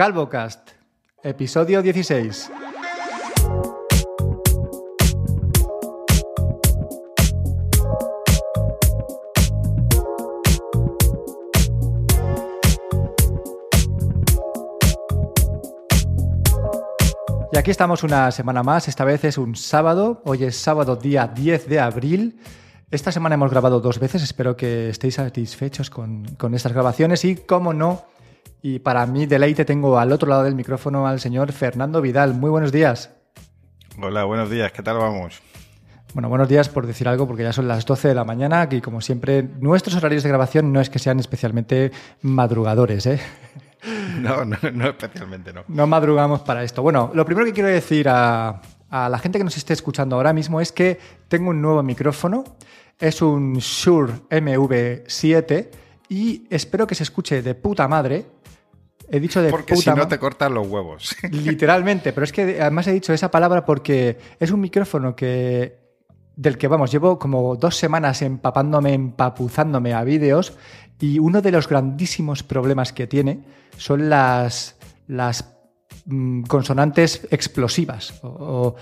CalvoCast, episodio 16. Y aquí estamos una semana más, esta vez es un sábado, hoy es sábado día 10 de abril. Esta semana hemos grabado dos veces, espero que estéis satisfechos con, con estas grabaciones y, como no, y para mí deleite tengo al otro lado del micrófono al señor Fernando Vidal. Muy buenos días. Hola, buenos días, ¿qué tal vamos? Bueno, buenos días por decir algo, porque ya son las 12 de la mañana y como siempre, nuestros horarios de grabación no es que sean especialmente madrugadores, ¿eh? No, no, no especialmente no. No madrugamos para esto. Bueno, lo primero que quiero decir a, a la gente que nos esté escuchando ahora mismo es que tengo un nuevo micrófono. Es un Shure MV7 y espero que se escuche de puta madre. He dicho de Porque puta si no te cortan los huevos. Literalmente, pero es que además he dicho esa palabra porque es un micrófono que del que vamos, llevo como dos semanas empapándome, empapuzándome a vídeos y uno de los grandísimos problemas que tiene son las, las mm, consonantes explosivas o, o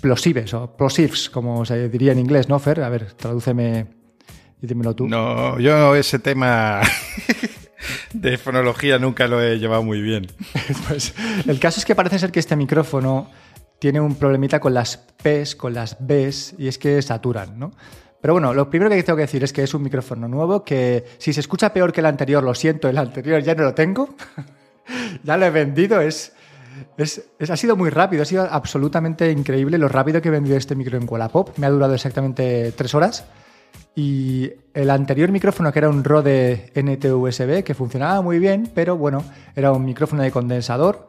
plosives o plosives, como se diría en inglés, ¿no, Fer? A ver, tradúceme y dímelo tú. No, yo ese tema de fonología nunca lo he llevado muy bien. Pues el caso es que parece ser que este micrófono tiene un problemita con las P's, con las B's, y es que saturan, ¿no? Pero bueno, lo primero que tengo que decir es que es un micrófono nuevo que si se escucha peor que el anterior, lo siento, el anterior ya no lo tengo. ya lo he vendido, es, es, es- ha sido muy rápido, ha sido absolutamente increíble lo rápido que he vendido este micro en Wallapop. Me ha durado exactamente tres horas. Y el anterior micrófono, que era un Rode NT-USB, que funcionaba muy bien, pero bueno, era un micrófono de condensador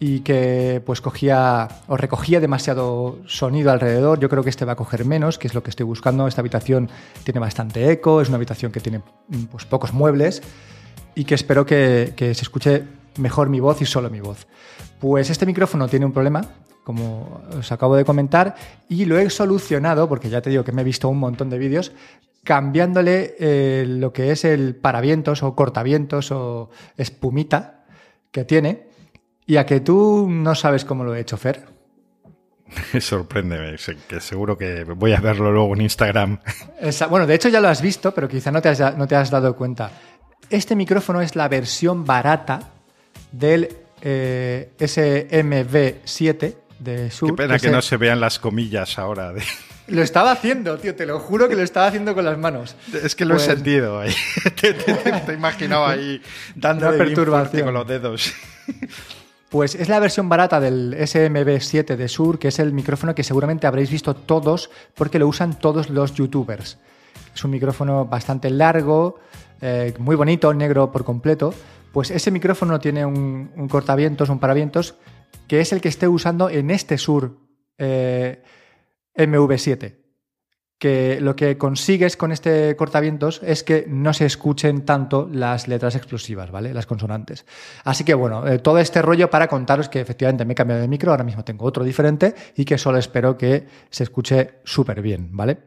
y que pues cogía o recogía demasiado sonido alrededor. Yo creo que este va a coger menos, que es lo que estoy buscando. Esta habitación tiene bastante eco, es una habitación que tiene mm, pues, pocos muebles y que espero que, que se escuche mejor mi voz y solo mi voz. Pues este micrófono tiene un problema, como os acabo de comentar, y lo he solucionado, porque ya te digo que me he visto un montón de vídeos, cambiándole eh, lo que es el paravientos o cortavientos o espumita que tiene. Y a que tú no sabes cómo lo he hecho, Fer. Sorpréndeme, que seguro que voy a verlo luego en Instagram. Esa- bueno, de hecho ya lo has visto, pero quizá no te has, no te has dado cuenta. Este micrófono es la versión barata del eh, SMV7 de Shure. Qué pena que no se vean las comillas ahora. de- Lo estaba haciendo, tío, te lo juro que lo estaba haciendo con las manos. Es que lo Pues- he sentido ahí. te, te, te- imaginado ahí dando Una perturbación. con los dedos. Pues es la versión barata del SMB7 de Shure, que es el micrófono que seguramente habréis visto todos porque lo usan todos los youtubers. Es un micrófono bastante largo, eh, muy bonito, negro por completo. Pues ese micrófono tiene un, cortavientos, un paravientos, que es el que esté usando en este Shure eh, MV7 que lo que consigues con este cortavientos es que no se escuchen tanto las letras explosivas, ¿vale? Las consonantes. Así que bueno, eh, todo este rollo para contaros que efectivamente me he cambiado de micro, ahora mismo tengo otro diferente y que solo espero que se escuche súper bien, ¿vale?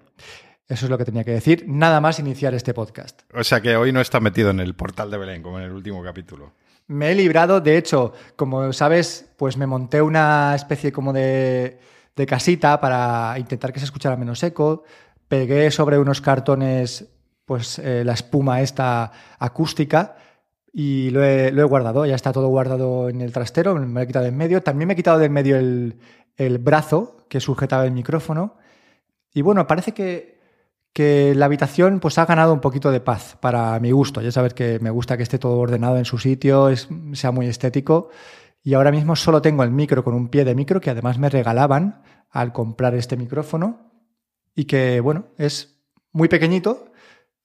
Eso es lo que tenía que decir. Nada más iniciar este podcast. O sea que hoy no está metido en el portal de Belén, como en el último capítulo. Me he librado, de hecho, como sabes, pues me monté una especie como de, de casita para intentar que se escuchara menos eco. Pegué sobre unos cartones pues eh, la espuma esta acústica y lo he, lo he guardado. Ya está todo guardado en el trastero, me lo he quitado de en medio. También me he quitado de en medio el, el brazo que sujetaba el micrófono. Y bueno, parece que, que la habitación pues ha ganado un poquito de paz para mi gusto. Ya sabes que me gusta que esté todo ordenado en su sitio, es, sea muy estético. Y ahora mismo solo tengo el micro con un pie de micro que además me regalaban al comprar este micrófono y que, bueno, es muy pequeñito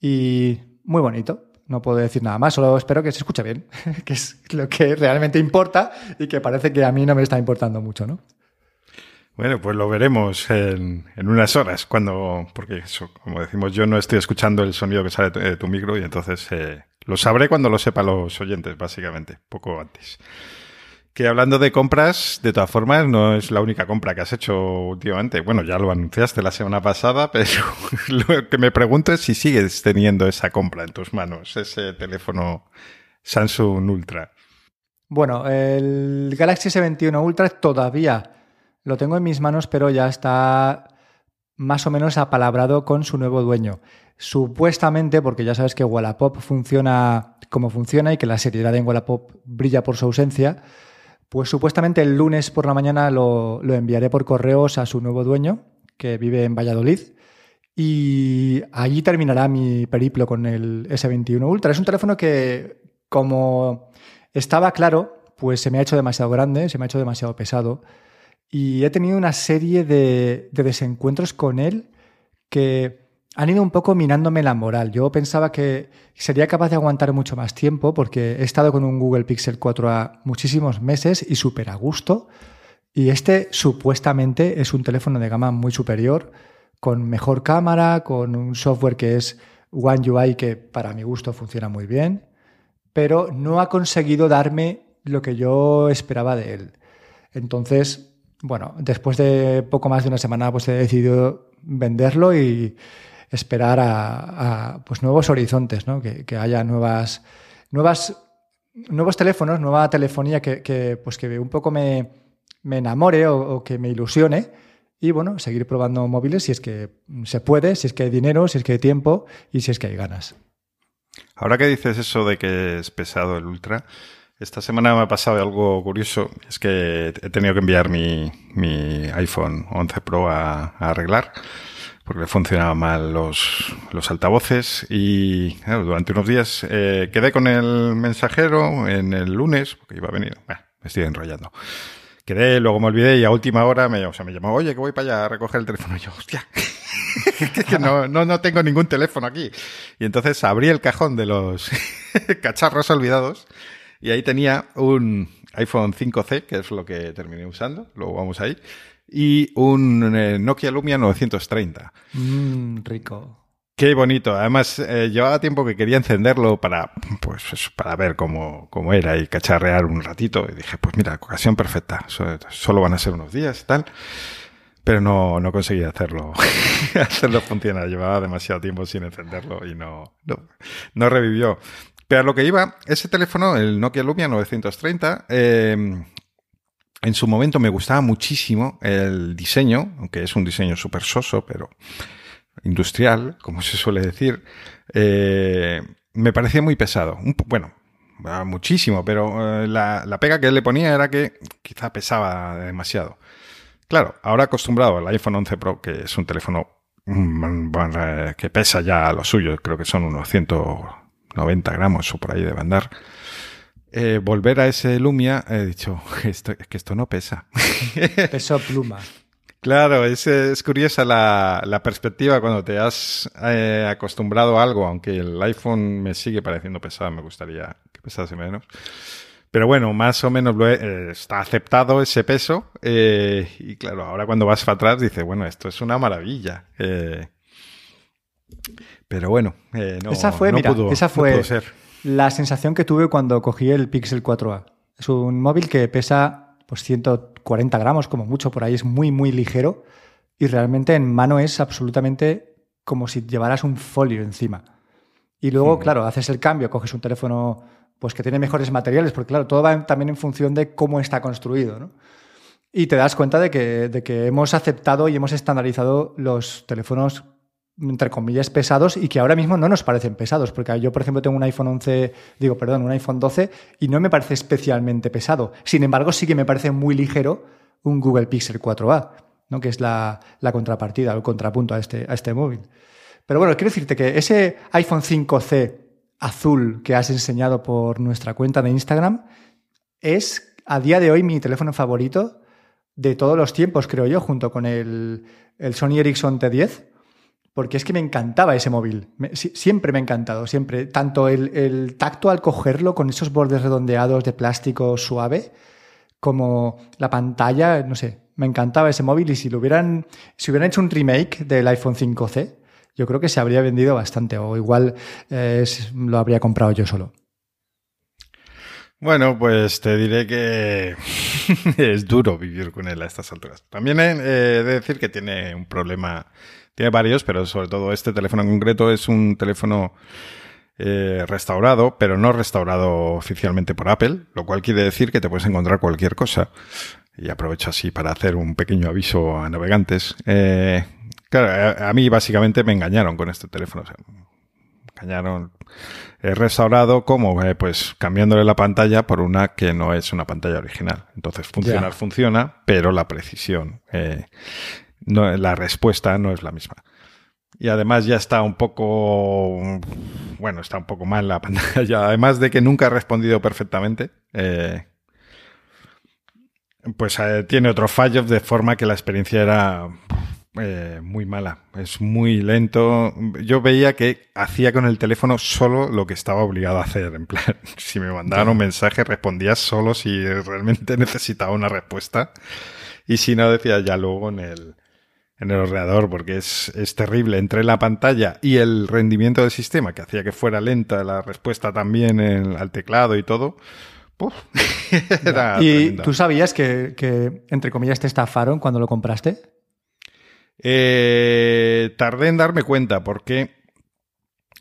y muy bonito. No puedo decir nada más, solo espero que se escuche bien, que es lo que realmente importa y que parece que a mí no me está importando mucho, ¿no? Bueno, pues lo veremos en, unas horas, cuando, porque eso, como decimos, yo no estoy escuchando el sonido que sale de tu micro y entonces eh, lo sabré cuando lo sepan los oyentes, básicamente, poco antes. Que hablando de compras, de todas formas, no es la única compra que has hecho últimamente. Bueno, ya lo anunciaste la semana pasada, pero lo que me pregunto es si sigues teniendo esa compra en tus manos, ese teléfono Samsung Ultra. Bueno, el Galaxy S21 Ultra todavía lo tengo en mis manos, pero ya está más o menos apalabrado con su nuevo dueño. Supuestamente, porque ya sabes que Wallapop funciona como funciona y que la seriedad en Wallapop brilla por su ausencia, pues supuestamente el lunes por la mañana lo, lo enviaré por correos a su nuevo dueño, que vive en Valladolid. Y allí terminará mi periplo con el S21 Ultra. Es un teléfono que, como estaba claro, pues se me ha hecho demasiado grande, se me ha hecho demasiado pesado. Y he tenido una serie de, de desencuentros con él que han ido un poco minándome la moral. Yo pensaba que sería capaz de aguantar mucho más tiempo porque he estado con un Google Pixel 4a muchísimos meses y súper a gusto. Y este supuestamente es un teléfono de gama muy superior, con mejor cámara, con un software que es One UI que para mi gusto funciona muy bien, pero no ha conseguido darme lo que yo esperaba de él. Entonces, bueno, después de poco más de una semana, pues he decidido venderlo y esperar a, pues nuevos horizontes, ¿no? que, haya nuevas, nuevas, nuevos teléfonos, nueva telefonía que, pues que un poco me, me enamore o, que me ilusione y bueno, seguir probando móviles si es que se puede, si es que hay dinero, si es que hay tiempo y si es que hay ganas. Ahora que dices eso de que es pesado el Ultra, esta semana me ha pasado algo curioso. Es que he tenido que enviar mi, iPhone 11 Pro a arreglar porque le funcionaban mal los, los altavoces y durante unos días eh, quedé con el mensajero en el lunes, porque iba a venir, me estoy enrollando. Quedé, luego me olvidé y a última hora me, o sea, me llamó, oye, que voy para allá a recoger el teléfono. Y yo, hostia, que no, no, no tengo ningún teléfono aquí. Y entonces abrí el cajón de los cacharros olvidados y ahí tenía un iPhone 5C, que es lo que terminé usando, luego vamos ahí, y un eh, Nokia Lumia 930. Mmm, rico. Qué bonito. Además, eh, llevaba tiempo que quería encenderlo para, pues, para ver cómo, cómo, era y cacharrear un ratito. Y dije, pues mira, ocasión perfecta. Solo van a ser unos días y tal. Pero no, no conseguí hacerlo, hacerlo funcionar. Llevaba demasiado tiempo sin encenderlo y no, no, no revivió. Pero a lo que iba, ese teléfono, el Nokia Lumia 930, eh, en su momento me gustaba muchísimo el diseño, aunque es un diseño súper soso, pero industrial, como se suele decir. Eh, me parecía muy pesado. bueno, muchísimo, pero eh, la, pega que le ponía era que quizá pesaba demasiado. Claro, ahora acostumbrado al iPhone 11 Pro, que es un teléfono mm, que pesa ya lo suyo, creo que son unos 190 gramos o por ahí de andar. Eh, volver a ese Lumia, he dicho, esto, que esto no pesa. Peso pluma. Claro, es, es curiosa la, perspectiva cuando te has eh, acostumbrado a algo, aunque el iPhone me sigue pareciendo pesado, me gustaría que pesase menos. Pero bueno, más o menos lo eh, está aceptado ese peso. y claro, ahora cuando vas para atrás dices, bueno, esto es una maravilla. Pero bueno, no, esa fue, no mira, pudo, esa fue, ser la sensación que tuve cuando cogí el Pixel 4a. Es un móvil que pesa pues 140 gramos como mucho, por ahí es muy, muy ligero y realmente en mano es absolutamente como si llevaras un folio encima. Y luego, claro, haces el cambio, coges un teléfono pues que tiene mejores materiales, porque claro, todo va también en función de cómo está construido, ¿no? Y te das cuenta de que, de que hemos aceptado y hemos estandarizado los teléfonos entre comillas, pesados y que ahora mismo no nos parecen pesados, porque yo, por ejemplo, tengo un iPhone 11, digo, perdón, un iPhone 12 y no me parece especialmente pesado. Sin embargo, sí que me parece muy ligero un Google Pixel 4a, ¿no? que es la, contrapartida, el contrapunto a este, a este móvil. Pero bueno, quiero decirte que ese iPhone 5C azul que has enseñado por nuestra cuenta de Instagram es a día de hoy mi teléfono favorito de todos los tiempos, creo yo, junto con el, el Sony Ericsson T10 porque es que me encantaba ese móvil. siempre me ha encantado, siempre. Tanto el, tacto al cogerlo con esos bordes redondeados de plástico suave, como la pantalla, no sé, me encantaba ese móvil y si lo hubieran, si hubieran hecho un remake del iPhone 5C, yo creo que se habría vendido bastante o igual eh, lo habría comprado yo solo. Bueno, pues te diré que es duro vivir con él a estas alturas. También he de decir que tiene un problema tiene varios, pero sobre todo este teléfono en concreto es un teléfono eh, restaurado, pero no restaurado oficialmente por Apple, lo cual quiere decir que te puedes encontrar cualquier cosa. Y aprovecho así para hacer un pequeño aviso a navegantes. Eh, claro, a, mí básicamente me engañaron con este teléfono. O sea, engañaron. He restaurado como, eh, pues cambiándole la pantalla por una que no es una pantalla original. Entonces funcionar Ya. funciona, pero la precisión, no, la respuesta no es la misma. Y además ya está un poco, bueno, está un poco mal la pantalla. Además de que nunca ha respondido perfectamente, eh, pues eh, tiene otros fallos de forma que la experiencia era eh, muy mala. Es muy lento. Yo veía que hacía con el teléfono solo lo que estaba obligado a hacer. En plan, si me mandaban un mensaje, respondía solo si realmente necesitaba una respuesta. Y si no, decía ya luego en el, en el ordenador, porque es, es terrible. Entre la pantalla y el rendimiento del sistema, que hacía que fuera lenta la respuesta también en- al teclado y todo. ¡puf! Era ¿Y tú sabías que, que, entre comillas, te estafaron cuando lo compraste? Eh, tardé en darme cuenta porque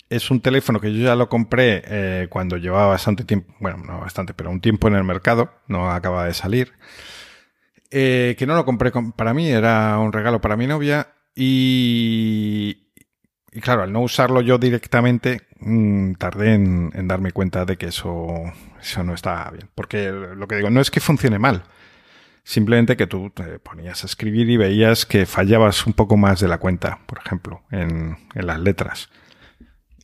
es un teléfono que yo ya lo compré eh, cuando llevaba bastante tiempo, bueno, no bastante, pero un tiempo en el mercado, no acaba de salir. Eh, que no lo compré con- para mí, era un regalo para mi novia y, y claro, al no usarlo yo directamente, mm, tardé en, darme cuenta de que eso, eso no estaba bien. Porque lo que digo, no es que funcione mal, Simplemente que tú te ponías a escribir y veías que fallabas un poco más de la cuenta, por ejemplo, en, en las letras.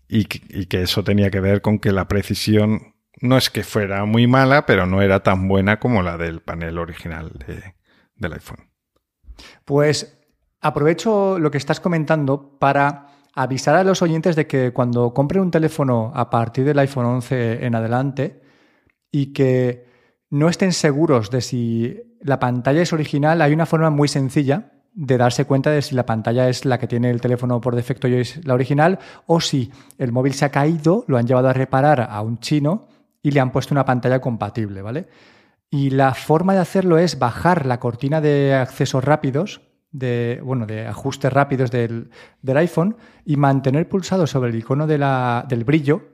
Y que eso tenía que ver con que la precisión no es que fuera muy mala, pero no era tan buena como la del panel original de- del iPhone. Pues aprovecho lo que estás comentando para avisar a los oyentes de que cuando compren un teléfono a partir del iPhone 11 en adelante y que no estén seguros de si la pantalla es original, hay una forma muy sencilla de darse cuenta de si la pantalla es la que tiene el teléfono por defecto y es la original o si el móvil se ha caído, lo han llevado a reparar a un chino y le han puesto una pantalla compatible, ¿vale? Y la forma de hacerlo es bajar la cortina de accesos rápidos, de, bueno, de ajustes rápidos del, del iPhone y mantener pulsado sobre el icono de la- del brillo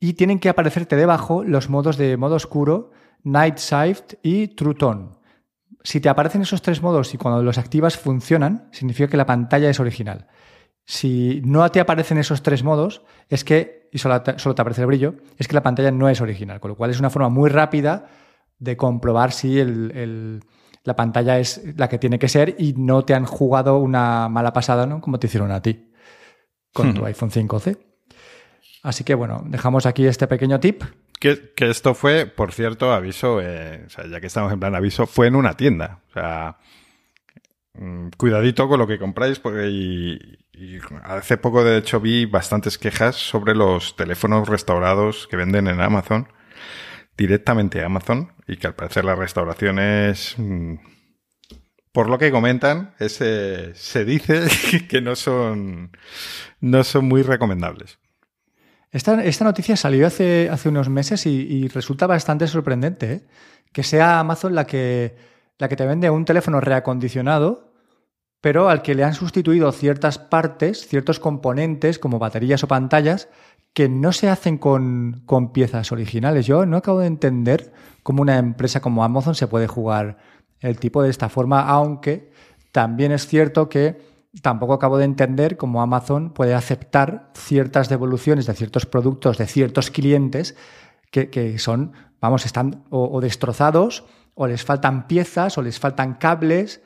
y tienen que aparecerte debajo los modos de modo oscuro, Night Sight y True Tone. Si te aparecen esos tres modos y cuando los activas funcionan, significa que la pantalla es original. Si no te aparecen esos tres modos, es que, y solo te, solo te aparece el brillo, es que la pantalla no es original, con lo cual es una forma muy rápida de comprobar si el- el- la pantalla es la que tiene que ser y no te han jugado una mala pasada, ¿no? Como te hicieron a ti con tu iPhone 5C. Así que bueno, dejamos aquí este pequeño tip. Que, que esto fue, por cierto, aviso, eh, o sea, ya que estamos en plan aviso, fue en una tienda. O sea, mm, cuidadito con lo que compráis, porque y- y hace poco, de hecho, vi bastantes quejas sobre los teléfonos restaurados que venden en Amazon, directamente a Amazon, y que al parecer la restauración es... mm, por lo que comentan, ese, se dice que no son, no son muy recomendables. Esta, esta noticia salió hace, hace unos meses y, y resulta bastante sorprendente ¿eh? que sea Amazon la que, la que te vende un teléfono reacondicionado, pero al que le han sustituido ciertas partes, ciertos componentes como baterías o pantallas que no se hacen con, con piezas originales. Yo no acabo de entender cómo una empresa como Amazon se puede jugar el tipo de esta forma, aunque también es cierto que tampoco acabo de entender cómo Amazon puede aceptar ciertas devoluciones de ciertos productos de ciertos clientes que, que son, vamos, están o, o destrozados, o les faltan piezas, o les faltan cables,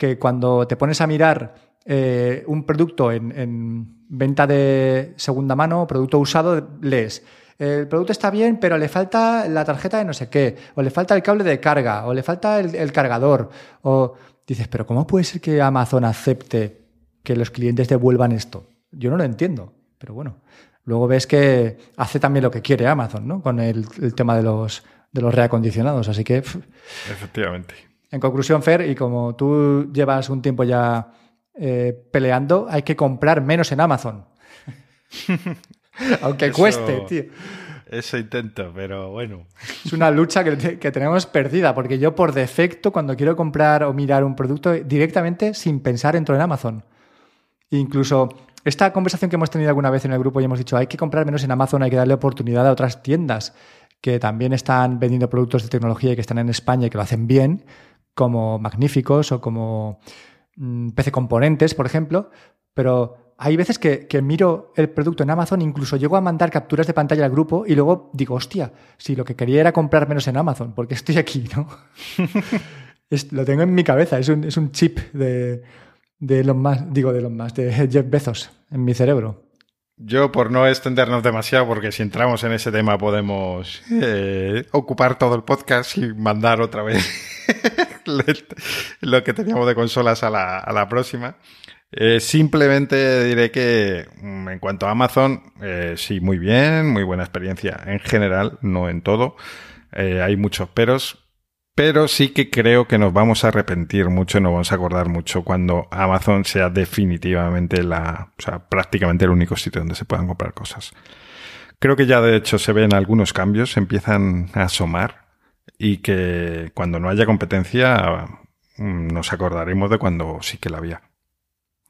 que cuando te pones a mirar eh, un producto en, en venta de segunda mano, producto usado, lees. El producto está bien, pero le falta la tarjeta de no sé qué, o le falta el cable de carga, o le falta el, cargador, o dices, pero ¿cómo puede ser que Amazon acepte que los clientes devuelvan esto? Yo no lo entiendo, pero bueno. Luego ves que hace también lo que quiere Amazon, ¿no? Con el, tema de los, de los reacondicionados. Así que, Efectivamente. En conclusión, Fer, y como tú llevas un tiempo ya eh, peleando, hay que comprar menos en Amazon. Aunque Eso- cueste, tío. Eso intento, pero bueno. Es una lucha que, que tenemos perdida, porque yo por defecto, cuando quiero comprar o mirar un producto, directamente, sin pensar, entro en Amazon. Incluso esta conversación que hemos tenido alguna vez en el grupo y hemos dicho hay que comprar menos en Amazon, hay que darle oportunidad a otras tiendas que también están vendiendo productos de tecnología y que están en España y que lo hacen bien, como Magníficos o como mm, PC Componentes, por ejemplo, pero hay veces que, miro el producto en Amazon, incluso llego a mandar capturas de pantalla al grupo y luego digo, hostia, si lo que quería era comprar menos en Amazon, porque estoy aquí, ¿no? lo tengo en mi cabeza, es un, chip de, de los más, digo de los más, de Jeff Bezos en mi cerebro. Yo, por no extendernos demasiado, porque si entramos en ese tema podemos eh, ocupar todo el podcast y mandar otra vez lo que teníamos de consolas a la, próxima. Eh, simplemente diré que mm, en cuanto a Amazon, eh, sí, muy bien, muy buena experiencia en general, no en todo. Eh, hay muchos peros, pero sí que creo que nos vamos a arrepentir mucho y nos vamos a acordar mucho cuando Amazon sea definitivamente la, o sea, prácticamente el único sitio donde se puedan comprar cosas. Creo que ya de hecho se ven algunos cambios, empiezan a asomar y que cuando no haya competencia mm, nos acordaremos de cuando sí que la había.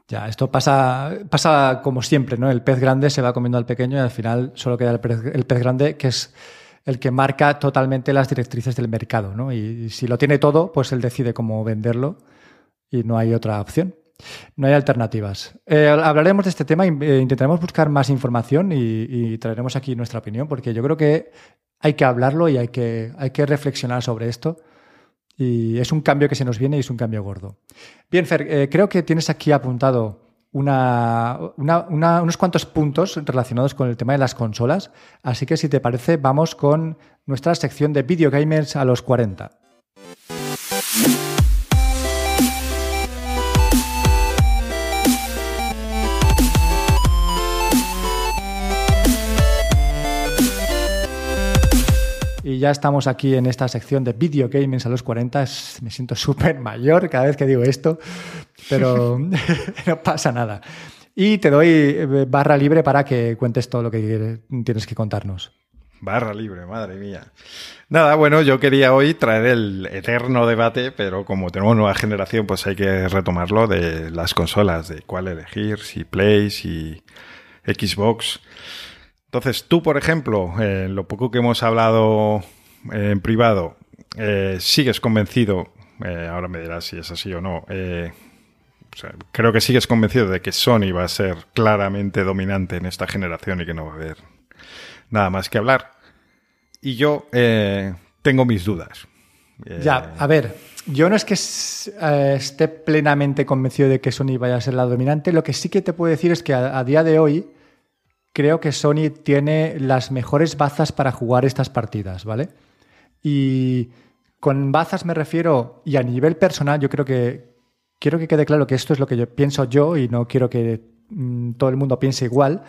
Ya, esto pasa, pasa como siempre, ¿no? El pez grande se va comiendo al pequeño y al final solo queda el pez, grande, que es el que marca totalmente las directrices del mercado, ¿no? Y si lo tiene todo, pues él decide cómo venderlo y no hay otra opción. No hay alternativas. Eh, hablaremos de este tema, eh, intentaremos buscar más información y, traeremos aquí nuestra opinión, porque yo creo que hay que hablarlo y hay que, hay que reflexionar sobre esto y es un cambio que se nos viene y es un cambio gordo. Bien, Fer, eh, creo que tienes aquí apuntado unos cuantos puntos relacionados con el tema de las consolas. Así que si te parece, vamos con nuestra sección de Video Gamers a los 40. Ya estamos aquí en esta sección de video gaming a los 40. Me siento súper mayor cada vez que digo esto, pero no pasa nada. Y te doy eh, barra libre para que cuentes todo lo que tienes que contarnos. Barra libre, madre mía. Nada, bueno, yo quería hoy traer el eterno debate, pero como tenemos nueva generación, pues hay que retomarlo de las consolas, de cuál elegir, si Play, si Xbox. Entonces, tú, por ejemplo, en lo poco que hemos hablado eh, en privado, eh, sigues convencido, eh, ahora me dirás si es así o no, creo que sigues convencido de que Sony va a ser claramente dominante en esta generación y que no va a haber nada más que hablar. Y yo tengo mis dudas. Ya, a ver, yo no es que esté plenamente convencido de que Sony vaya a ser la dominante, lo que sí que te puedo decir es que a día de hoy creo que Sony tiene las mejores bazas para jugar estas partidas, ¿vale? Y con bazas me refiero, y a nivel personal, yo creo que quiero que quede claro que esto es lo que pienso yo y no quiero que mm, todo el mundo piense igual,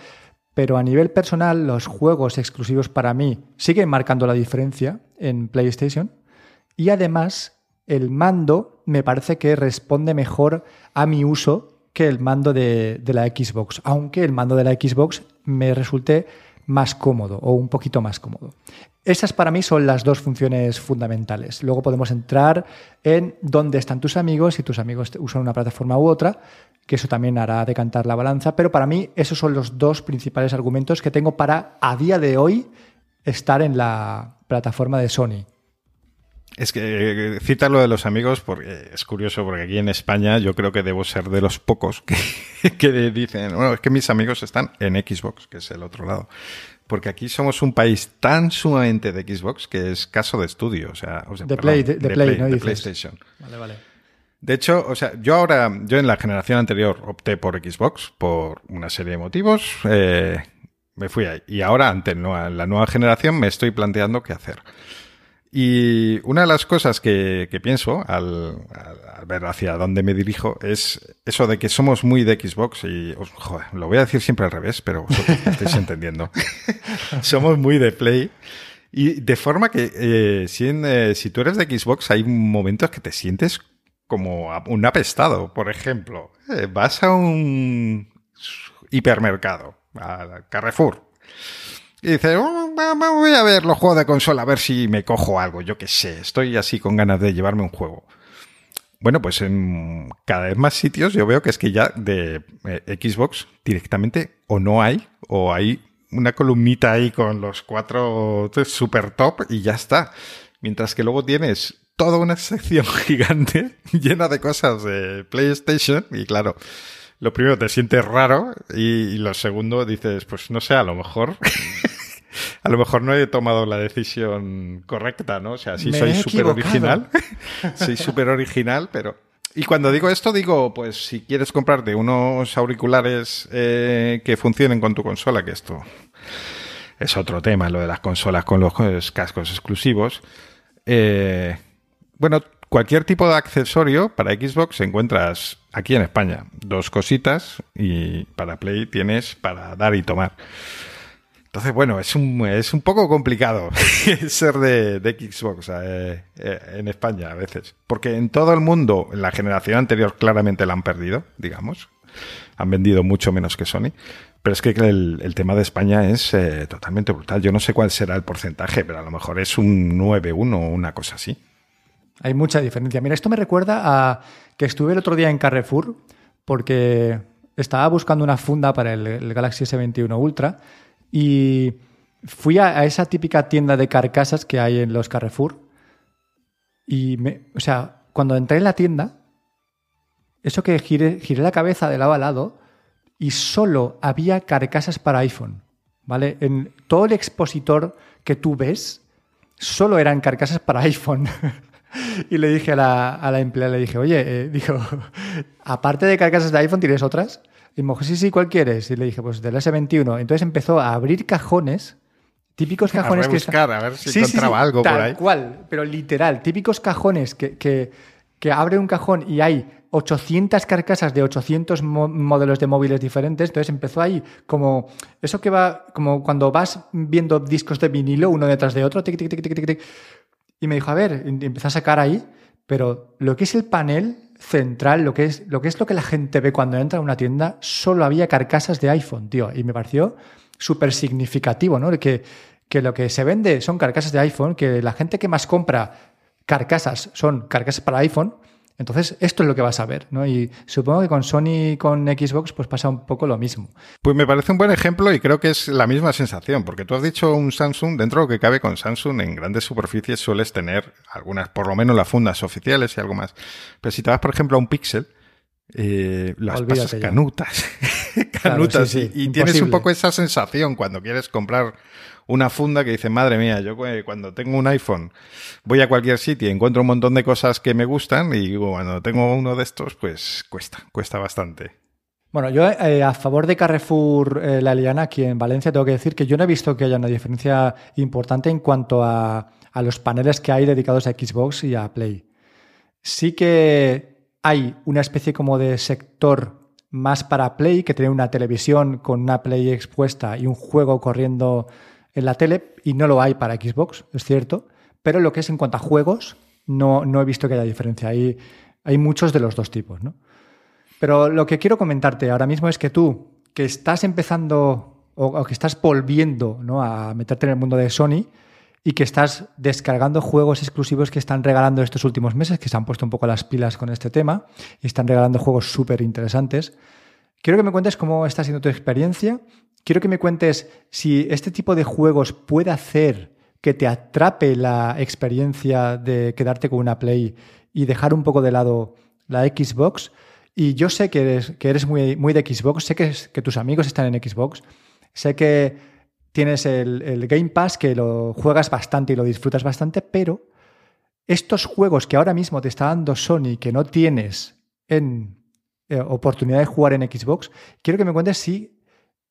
pero a nivel personal los juegos exclusivos para mí siguen marcando la diferencia en PlayStation y además el mando me parece que responde mejor a mi uso que el mando de, la Xbox, aunque el mando de la Xbox me resulte más cómodo o un poquito más cómodo. Esas para mí son las dos funciones fundamentales. Luego podemos entrar en dónde están tus amigos, si tus amigos usan una plataforma u otra, que eso también hará decantar la balanza, pero para mí esos son los dos principales argumentos que tengo para a día de hoy estar en la plataforma de Sony. Es que eh, cita lo de los amigos porque es curioso porque aquí en España yo creo que debo ser de los pocos que, que dicen, bueno, es que mis amigos están en Xbox, que es el otro lado. Porque aquí somos un país tan sumamente de Xbox que es caso de estudio. O sea, de, Play, de, Play, ¿no? de PlayStation. Vale, vale. De hecho, o sea, yo ahora, yo en la generación anterior opté por Xbox por una serie de motivos. Eh, me fui ahí. Y ahora, ante la nueva generación, me estoy planteando qué hacer. Y una de las cosas que, pienso al, ver hacia dónde me dirijo es eso de que somos muy de Xbox y, joder, lo voy a decir siempre al revés, pero vosotros me estáis entendiendo. somos muy de Play. Y de forma que eh, si, eh, si tú eres de Xbox hay momentos que te sientes como un apestado. Por ejemplo, eh, vas a un hipermercado, a Carrefour, y dice, oh, voy a ver los juegos de consola, a ver si me cojo algo, yo qué sé, estoy así con ganas de llevarme un juego. Bueno, pues en cada vez más sitios yo veo que es que ya de eh, Xbox directamente o no hay, o hay una columnita ahí con los cuatro super top y ya está. Mientras que luego tienes toda una sección gigante llena de cosas de PlayStation y claro, lo primero te sientes raro y, lo segundo dices, pues no sé, a lo mejor... a lo mejor no he tomado la decisión correcta, ¿no? O sea, sí soy súper original. soy súper original, pero... Y cuando digo esto, digo, pues si quieres comprarte unos auriculares eh, que funcionen con tu consola, que esto es otro tema, lo de las consolas con los cascos exclusivos. Eh, bueno, cualquier tipo de accesorio para Xbox encuentras aquí en España. Dos cositas y para Play tienes para dar y tomar. Entonces, bueno, es un, es un poco complicado ser de, Xbox eh, eh, en España a veces. Porque en todo el mundo, en la generación anterior, claramente la han perdido, digamos. Han vendido mucho menos que Sony. Pero es que el, tema de España es eh, totalmente brutal. Yo no sé cuál será el porcentaje, pero a lo mejor es un 9-1 o una cosa así. Hay mucha diferencia. Mira, esto me recuerda a que estuve el otro día en Carrefour porque estaba buscando una funda para el, Galaxy S21 Ultra y fui a, esa típica tienda de carcasas que hay en los Carrefour. Y, me, o sea, cuando entré en la tienda, eso que giré, giré la cabeza de lado a lado y solo había carcasas para iPhone. ¿Vale? En todo el expositor que tú ves, solo eran carcasas para iPhone. y le dije a la, a la empleada, le dije, oye, eh, digo, aparte de carcasas de iPhone, ¿tienes otras? Y me dijo, sí, sí, ¿cuál quieres? Y le dije, pues del S21. Entonces empezó a abrir cajones, típicos cajones a buscar, que... a ver si encontraba algo por ahí. cual, pero literal, típicos cajones que, que, que abre un cajón y hay 800 carcasas de 800 modelos de móviles diferentes. Entonces empezó ahí como eso que va, como cuando vas viendo discos de vinilo uno detrás de otro, tic, tic, tic, tic, tic, tic. Y me dijo, a ver, y empezó a sacar ahí, pero lo que es el panel central, lo que es lo que, es lo que la gente ve cuando entra a una tienda, solo había carcasas de iPhone, tío. Y me pareció súper significativo, ¿no? Que, que lo que se vende son carcasas de iPhone, que la gente que más compra carcasas son carcasas para iPhone. Entonces, esto es lo que vas a ver, ¿no? Y supongo que con Sony y con Xbox, pues pasa un poco lo mismo. Pues me parece un buen ejemplo y creo que es la misma sensación, porque tú has dicho un Samsung, dentro de lo que cabe con Samsung, en grandes superficies sueles tener algunas, por lo menos las fundas oficiales y algo más. Pero si te vas, por ejemplo, a un Pixel, eh, las pasas canutas, canutas, y tienes un poco esa sensación cuando quieres comprar una funda que dice, madre mía, yo cuando tengo un iPhone voy a cualquier sitio encuentro un montón de cosas que me gustan y cuando tengo uno de estos, pues cuesta, cuesta bastante. Bueno, yo eh, a favor de Carrefour eh, La Liana aquí en Valencia tengo que decir que yo no he visto que haya una diferencia importante en cuanto a, a los paneles que hay dedicados a Xbox y a Play. Sí que hay una especie como de sector más para Play, que tiene una televisión con una Play expuesta y un juego corriendo en la tele y no lo hay para Xbox, es cierto, pero lo que es en cuanto a juegos, no, no he visto que haya diferencia. Hay, hay muchos de los dos tipos, ¿no? Pero lo que quiero comentarte ahora mismo es que tú, que estás empezando o, que estás volviendo ¿no? a meterte en el mundo de Sony y que estás descargando juegos exclusivos que están regalando estos últimos meses, que se han puesto un poco las pilas con este tema y están regalando juegos súper interesantes. Quiero que me cuentes cómo está siendo tu experiencia quiero que me cuentes si este tipo de juegos puede hacer que te atrape la experiencia de quedarte con una Play y dejar un poco de lado la Xbox. Y yo sé que eres, que eres muy, muy de Xbox, sé que, tus amigos están en Xbox, sé que tienes el, el, Game Pass, que lo juegas bastante y lo disfrutas bastante, pero estos juegos que ahora mismo te está dando Sony que no tienes en eh, oportunidad de jugar en Xbox, quiero que me cuentes si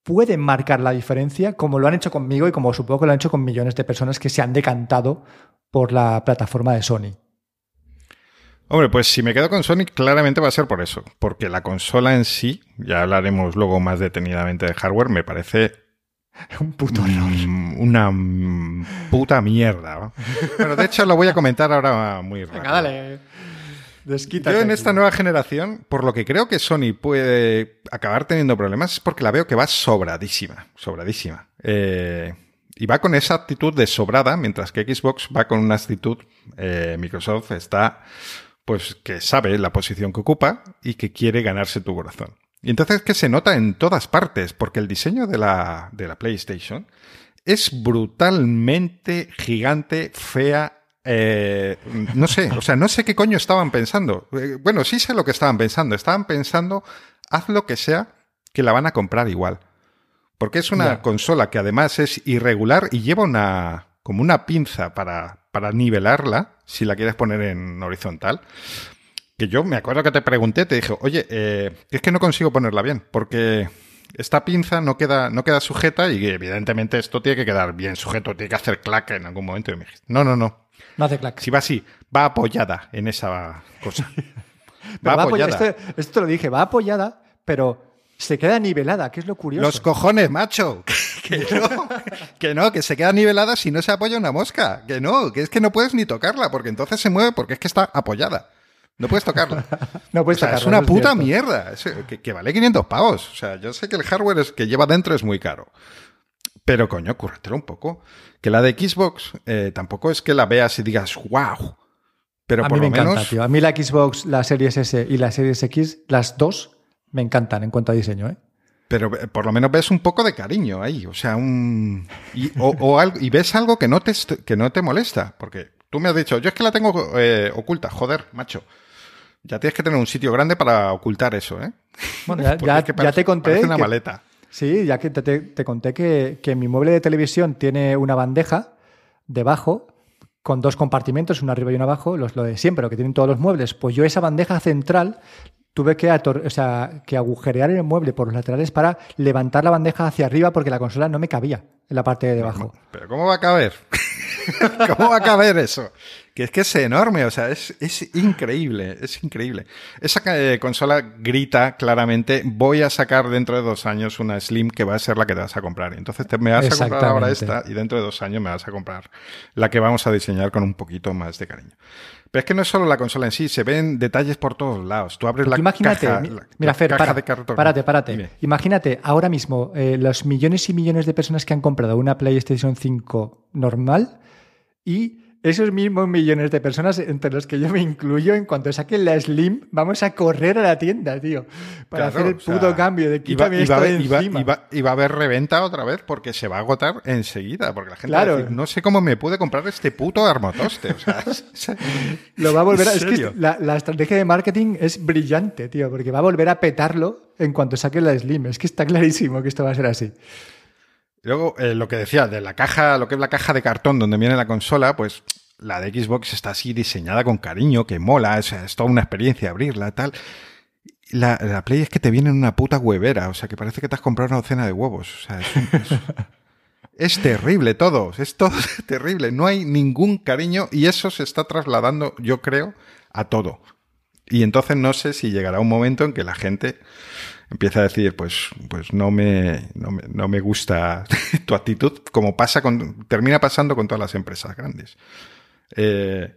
pueden marcar la diferencia, como lo han hecho conmigo y como supongo que lo han hecho con millones de personas que se han decantado por la plataforma de Sony. Hombre, pues si me quedo con Sony, claramente va a ser por eso. Porque la consola en sí, ya hablaremos luego más detenidamente de hardware, me parece. Un puto mm, Una puta mierda. Bueno, de hecho lo voy a comentar ahora muy rápido. Venga, dale. Yo en esta nueva generación, por lo que creo que Sony puede acabar teniendo problemas, es porque la veo que va sobradísima, sobradísima. Eh, y va con esa actitud de sobrada, mientras que Xbox va con una actitud, eh, Microsoft está pues que sabe la posición que ocupa y que quiere ganarse tu corazón. Y entonces que se nota en todas partes, porque el diseño de la, de la PlayStation es brutalmente gigante, fea, eh, no sé, o sea, no sé qué coño estaban pensando. Eh, bueno, sí sé lo que estaban pensando. Estaban pensando, haz lo que sea, que la van a comprar igual. Porque es una consola que además es irregular y lleva una como una pinza para, para nivelarla, si la quieres poner en horizontal. Que yo me acuerdo que te pregunté, te dije, oye, eh, es que no consigo ponerla bien, porque esta pinza no queda, no queda sujeta y evidentemente esto tiene que quedar bien sujeto, tiene que hacer clac en algún momento. Y me dijiste, no, no, no. No hace clac. Si va así, va apoyada en esa cosa. va, apoyada. Esto, esto, te lo dije, va apoyada, pero se queda nivelada, que es lo curioso. Los cojones, macho. que no, que no, que se queda nivelada si no se apoya una mosca. Que no, que es que no puedes ni tocarla, porque entonces se mueve porque es que está apoyada. No puedes tocarla. no puedes Es una puta mierda. que, vale 500 pavos. O sea, yo sé que el hardware es, que lleva dentro es muy caro. Pero coño, cúrratelo un poco. Que la de Xbox eh, tampoco es que la veas y digas, wow. Pero a por mí me encanta, tío. A mí la Xbox, la Series S y la Series X, las dos me encantan en cuanto a diseño, ¿eh? Pero eh, por lo menos ves un poco de cariño ahí, o sea, un... Y, o, algo, y ves algo que no, te, que no te molesta, porque tú me has dicho, yo es que la tengo eh, oculta, joder, macho. Ya tienes que tener un sitio grande para ocultar eso, ¿eh? Bueno, ya, te conté. una maleta. Sí, ya que te, conté que, que, mi mueble de televisión tiene una bandeja debajo con dos compartimentos, uno arriba y uno abajo, los, lo de siempre, lo que tienen todos los muebles. Pues yo esa bandeja central tuve que, o sea, que agujerear el mueble por los laterales para levantar la bandeja hacia arriba porque la consola no me cabía en la parte de debajo. Pero ¿cómo va a caber? ¿Cómo va a caber eso? Que es que es enorme, o sea, es, es increíble, es increíble. Esa eh, consola grita claramente, voy a sacar dentro de dos años una Slim que va a ser la que te vas a comprar. Entonces te, me vas a comprar ahora esta y dentro de dos años me vas a comprar la que vamos a diseñar con un poquito más de cariño. Pero es que no es solo la consola en sí, se ven detalles por todos lados. Tú abres la imagínate, caja, mira, Fer, de cartón. Párate, párate. Imagínate ahora mismo eh, los millones y millones de personas que han comprado una PlayStation 5 normal y esos mismos millones de personas, entre los que yo me incluyo, en cuanto saquen la Slim, vamos a correr a la tienda, tío, para hacer el puto cambio de quítame esto de encima. Y va, a haber reventa otra vez porque se va a agotar enseguida, porque la gente va a decir, no sé cómo me pude comprar este puto armotoste. O sea, Lo va a volver a... Es que la, la, estrategia de marketing es brillante, tío, porque va a volver a petarlo en cuanto saque la Slim. Es que está clarísimo que esto va a ser así. Luego, eh, lo que decía, de la caja, lo que es la caja de cartón donde viene la consola, pues la de Xbox está así diseñada con cariño, que mola, es, es toda una experiencia abrirla, tal. La, la, Play es que te viene en una puta huevera, o sea, que parece que te has comprado una docena de huevos. O sea, es, es terrible todo, es todo terrible, no hay ningún cariño y eso se está trasladando, yo creo, a todo. Y entonces no sé si llegará un momento en que la gente empieza a decir, pues, pues no me, no me, gusta tu actitud, como pasa con, termina pasando con todas las empresas grandes. Eh,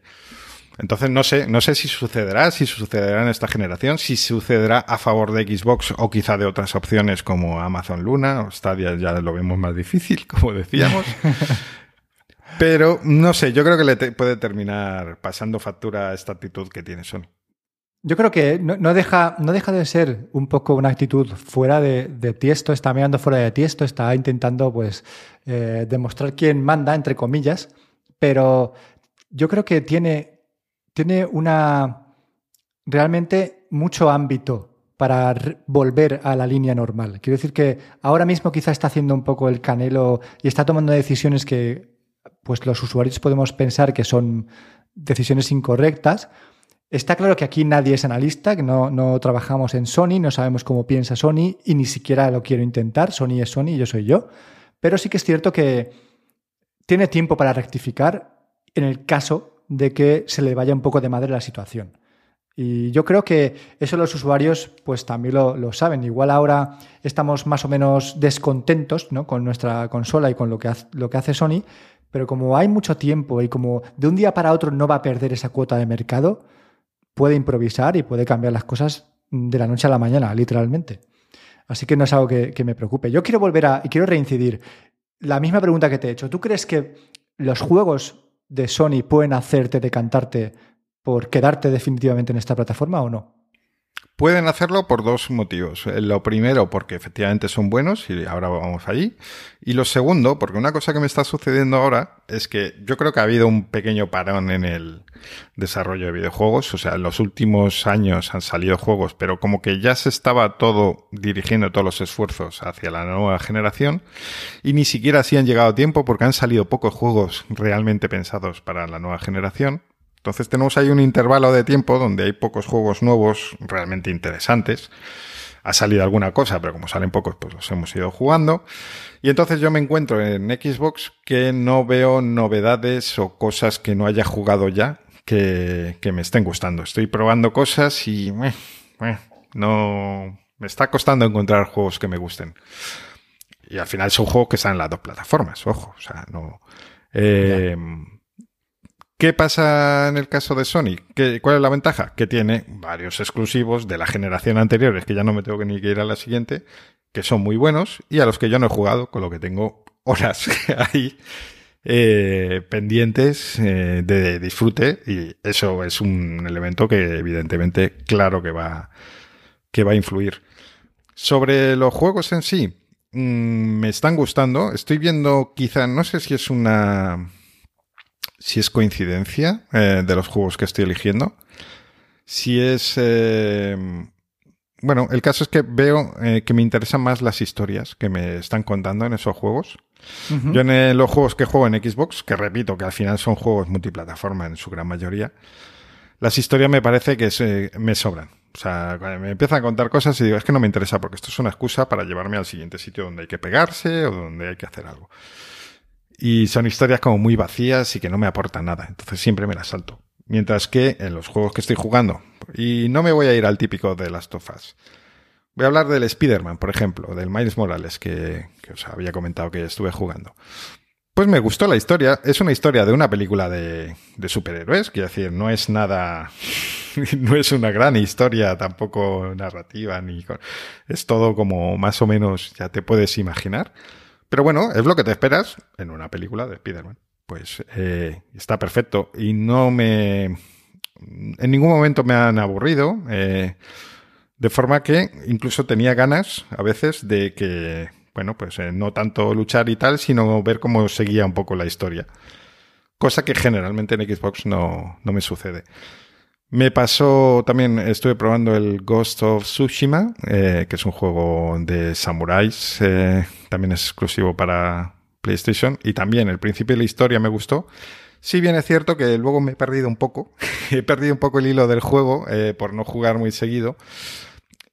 entonces no sé, no sé si sucederá, si sucederá en esta generación, si sucederá a favor de Xbox o quizá de otras opciones como Amazon Luna o Stadia ya lo vemos más difícil, como decíamos. Pero no sé, yo creo que le puede terminar pasando factura a esta actitud que tiene Sony. Yo creo que no, deja, no deja de ser un poco una actitud fuera de, tiesto, está mirando fuera de tiesto, está intentando pues eh, demostrar quién manda, entre comillas, pero yo creo que tiene, tiene una realmente mucho ámbito para volver a la línea normal. Quiero decir que ahora mismo quizá está haciendo un poco el canelo y está tomando decisiones que pues los usuarios podemos pensar que son decisiones incorrectas, Está claro que aquí nadie es analista, que no, no, trabajamos en Sony, no sabemos cómo piensa Sony y ni siquiera lo quiero intentar. Sony es Sony yo soy yo. Pero sí que es cierto que tiene tiempo para rectificar en el caso de que se le vaya un poco de madre la situación. Y yo creo que eso los usuarios pues también lo, lo saben. Igual ahora estamos más o menos descontentos ¿no? con nuestra consola y con lo que, hace, lo que hace Sony, pero como hay mucho tiempo y como de un día para otro no va a perder esa cuota de mercado, puede improvisar y puede cambiar las cosas de la noche a la mañana, literalmente. Así que no es algo que, me preocupe. Yo quiero volver a, y quiero reincidir, la misma pregunta que te he hecho. ¿Tú crees que los juegos de Sony pueden hacerte decantarte por quedarte definitivamente en esta plataforma o no? Pueden hacerlo por dos motivos. Eh, lo primero, porque efectivamente son buenos y ahora vamos allí. Y lo segundo, porque una cosa que me está sucediendo ahora es que yo creo que ha habido un pequeño parón en el desarrollo de videojuegos. O sea, en los últimos años han salido juegos, pero como que ya se estaba todo dirigiendo todos los esfuerzos hacia la nueva generación y ni siquiera así han llegado a tiempo porque han salido pocos juegos realmente pensados para la nueva generación. Entonces tenemos ahí un intervalo de tiempo donde hay pocos juegos nuevos realmente interesantes. Ha salido alguna cosa, pero como salen pocos, pues los hemos ido jugando. Y entonces yo me encuentro en Xbox que no veo novedades o cosas que no haya jugado ya que, me estén gustando. Estoy probando cosas y eh, eh, no me está costando encontrar juegos que me gusten. Y al final son juegos que están en las dos plataformas, ojo. O sea, no. Eh, ¿Qué pasa en el caso de Sony? ¿Cuál es la ventaja? Que tiene varios exclusivos de la generación anterior, es que ya no me tengo que ni que ir a la siguiente, que son muy buenos y a los que yo no he jugado, con lo que tengo horas ahí eh, pendientes eh, de disfrute y eso es un elemento que evidentemente claro que va, que va a influir. Sobre los juegos en sí, mm, me están gustando. Estoy viendo quizá, no sé si es una si es coincidencia eh, de los juegos que estoy eligiendo. Si es... Eh, bueno, el caso es que veo eh, que me interesan más las historias que me están contando en esos juegos. Yo en los juegos que juego en Xbox, que repito que al final son juegos multiplataforma en su gran mayoría, las historias me parece que me sobran. O sea, me empiezan a contar cosas y digo, es que no me interesa porque esto es una excusa para llevarme al siguiente sitio donde hay que pegarse o donde hay que hacer algo. Y son historias como muy vacías y que no me aportan nada. Entonces siempre me las salto. Mientras que en los juegos que estoy jugando, y no me voy a ir al típico de Last of Us. Voy a hablar del Spider-Man, por ejemplo, del Miles Morales que, os había comentado que estuve jugando. Pues me gustó la historia. Es una historia de una película de, de superhéroes, quiero decir, no es nada, no es una gran historia tampoco narrativa, ni es todo como más o menos ya te puedes imaginar. Pero bueno, es lo que te esperas en una película de Spider-Man. Pues eh, está perfecto. Y no me. En ningún momento me han aburrido. Eh, de forma que incluso tenía ganas a veces de que, bueno, pues eh, no tanto luchar y tal, sino ver cómo seguía un poco la historia. Cosa que generalmente en Xbox no, no me sucede. Me pasó también, estuve probando el Ghost of Tsushima, eh, que es un juego de samuráis, eh, también es exclusivo para PlayStation, y también el principio de la historia me gustó. Si bien es cierto que luego me he perdido un poco, he perdido un poco el hilo del juego eh, por no jugar muy seguido.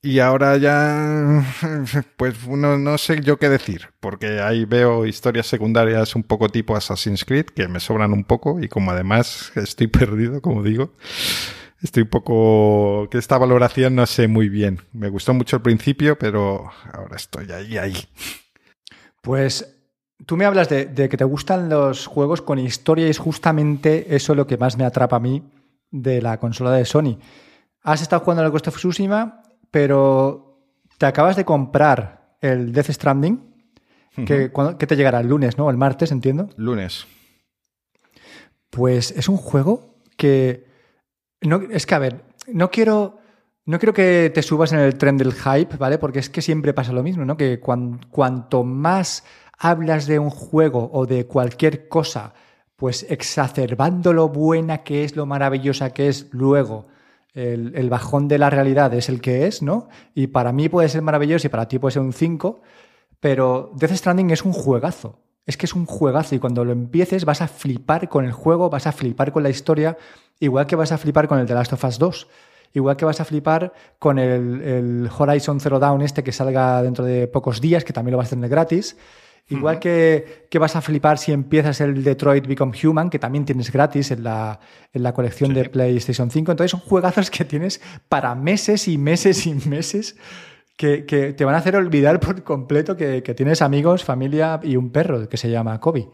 Y ahora ya, pues no, no, sé yo qué decir, porque ahí veo historias secundarias un poco tipo Assassin's Creed, que me sobran un poco, y como además estoy perdido, como digo, Estoy un poco. que esta valoración no sé muy bien. Me gustó mucho al principio, pero ahora estoy ahí, ahí. Pues tú me hablas de, que te gustan los juegos con historia y es justamente eso lo que más me atrapa a mí de la consola de Sony. Has estado jugando el Ghost of Tsushima, pero te acabas de comprar el Death Stranding, que, que te llegará el lunes, ¿no? El martes, entiendo. Lunes. Pues es un juego que no, es que, a ver, no quiero, no que te subas en el tren del hype, ¿vale? Porque es que siempre pasa lo mismo, ¿no? Que cuanto más hablas de un juego o de cualquier cosa, pues exacerbando lo buena que es, lo maravillosa que es, luego el, el, bajón de la realidad es el que es, ¿no? Y para mí puede ser maravilloso y para ti puede ser un 5, pero Death Stranding es un juegazo. Es que es un juegazo y cuando lo empieces vas a flipar con el juego, vas a flipar con la historia Igual que vas a flipar con el The Last of Us 2. Igual que vas a flipar con el, Horizon Zero Dawn este que salga dentro de pocos días, que también lo vas a tener gratis. Igual que, vas a flipar si empiezas el Detroit Become Human, que también tienes gratis en la, en la colección de PlayStation 5. Entonces son juegazos que tienes para meses y meses y meses que, te van a hacer olvidar por completo que, tienes amigos, familia y un perro que se llama Kobe.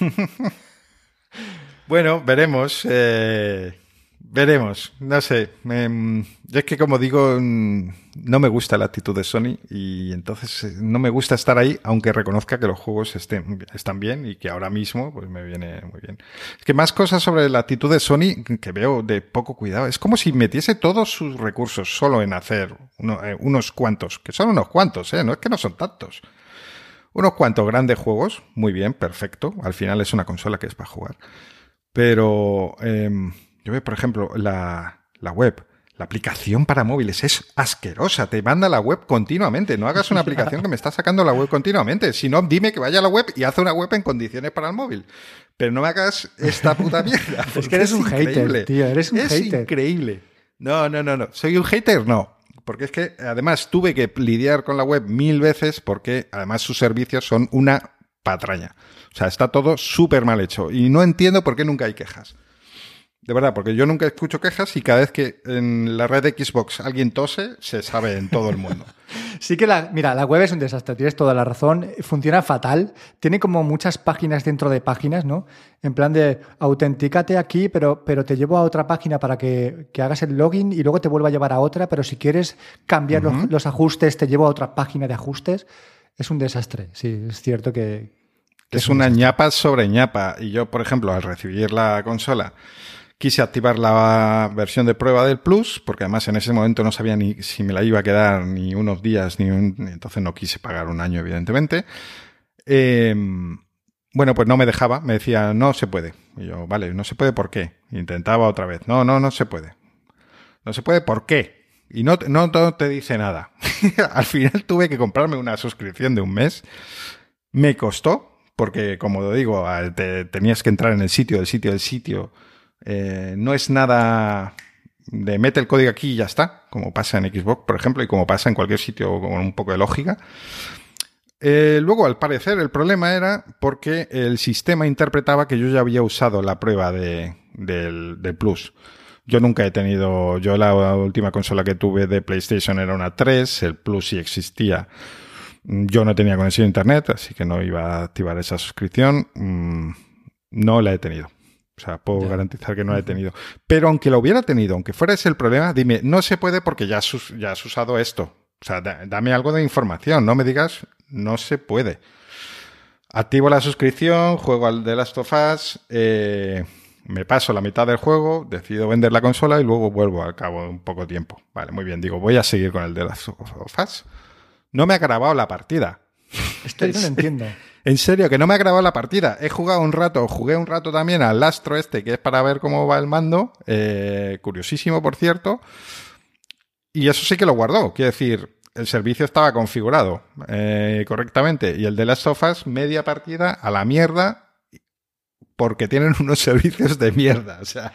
Bueno, veremos. Eh, Veremos, no sé. Es que como digo, mm, no me gusta la actitud de Sony y entonces eh, no me gusta estar ahí, aunque reconozca que los juegos están bien y que ahora mismo pues me viene muy bien. Es que más cosas sobre la actitud de Sony que veo de poco cuidado. Es como si metiese todos sus recursos solo en hacer eh, unos cuantos, que son unos cuantos, ¿eh? No es que no son tantos. Unos cuantos grandes juegos, muy bien, perfecto. Al final es una consola que es para jugar. Pero... Em, yo veo, por ejemplo, la, web. La aplicación para móviles es asquerosa. Te manda la web continuamente. No hagas una aplicación que me está sacando la web continuamente. Si no, dime que vaya a la web y haz una web en condiciones para el móvil. Pero no me hagas esta puta mierda. es que eres un hater, tío. Eres un es increíble. No, no, no, no. ¿Soy un hater? No. Porque es que además tuve que lidiar con la web mil veces porque además sus servicios son una patraña. O sea, está todo súper mal hecho. Y no entiendo por qué nunca hay quejas. De verdad, porque yo nunca escucho quejas y cada vez que en la red de Xbox alguien tose, se sabe en todo el mundo. sí que la, mira, la web es un desastre, tienes toda la razón, funciona fatal, tiene como muchas páginas dentro de páginas, ¿no? En plan de autentícate aquí, pero, pero te llevo a otra página para que, hagas el login y luego te vuelvo a llevar a otra, pero si quieres cambiar los, ajustes, te llevo a otra página de ajustes. Es un desastre, sí, es cierto que... es, una ñapa sobre ñapa. Y yo, por ejemplo, al recibir la consola Quise activar la versión de prueba del Plus, porque además en ese momento no sabía ni si me la iba a quedar ni unos días, ni un, entonces no quise pagar un año, evidentemente. Em, bueno, pues no me dejaba, me decía, no se puede. Y yo, vale, no se puede, ¿por qué? Intentaba otra vez, no, no, no se puede. No se puede, ¿por qué? Y no, no, te dice nada. Al final tuve que comprarme una suscripción de un mes. Me costó, porque como digo, te, tenías que entrar en el sitio, del sitio, del sitio eh, no es nada de mete el código aquí y ya está, como pasa en Xbox, por ejemplo, y como pasa en cualquier sitio con un poco de lógica. Eh, luego, al parecer, el problema era porque el sistema interpretaba que yo ya había usado la prueba de, del, Plus. Yo nunca he tenido, yo la última consola que tuve de PlayStation era una 3, el Plus sí existía. Yo no tenía conexión a Internet, así que no iba a activar esa suscripción. Mm, no la he tenido. O sea, puedo garantizar que no la he tenido. Pero aunque lo hubiera tenido, aunque fuera ese el problema, dime, no se puede porque ya has, ya has usado esto. O sea, dame algo de información, no me digas, no se puede. Activo la suscripción, juego al The Last of Us, eh, me paso la mitad del juego, decido vender la consola y luego vuelvo al cabo de un poco tiempo. Vale, muy bien, digo, voy a seguir con el The Last of Us. No me ha grabado la partida. Esto no lo entiendo. En serio, que no me ha grabado la partida. He jugado un rato, jugué un rato también al Astro este, que es para ver cómo va el mando. Eh, curiosísimo, por cierto. Y eso sí que lo guardó. Quiero decir, el servicio estaba configurado eh, correctamente. Y el de las sofas, media partida a la mierda, porque tienen unos servicios de mierda. O sea,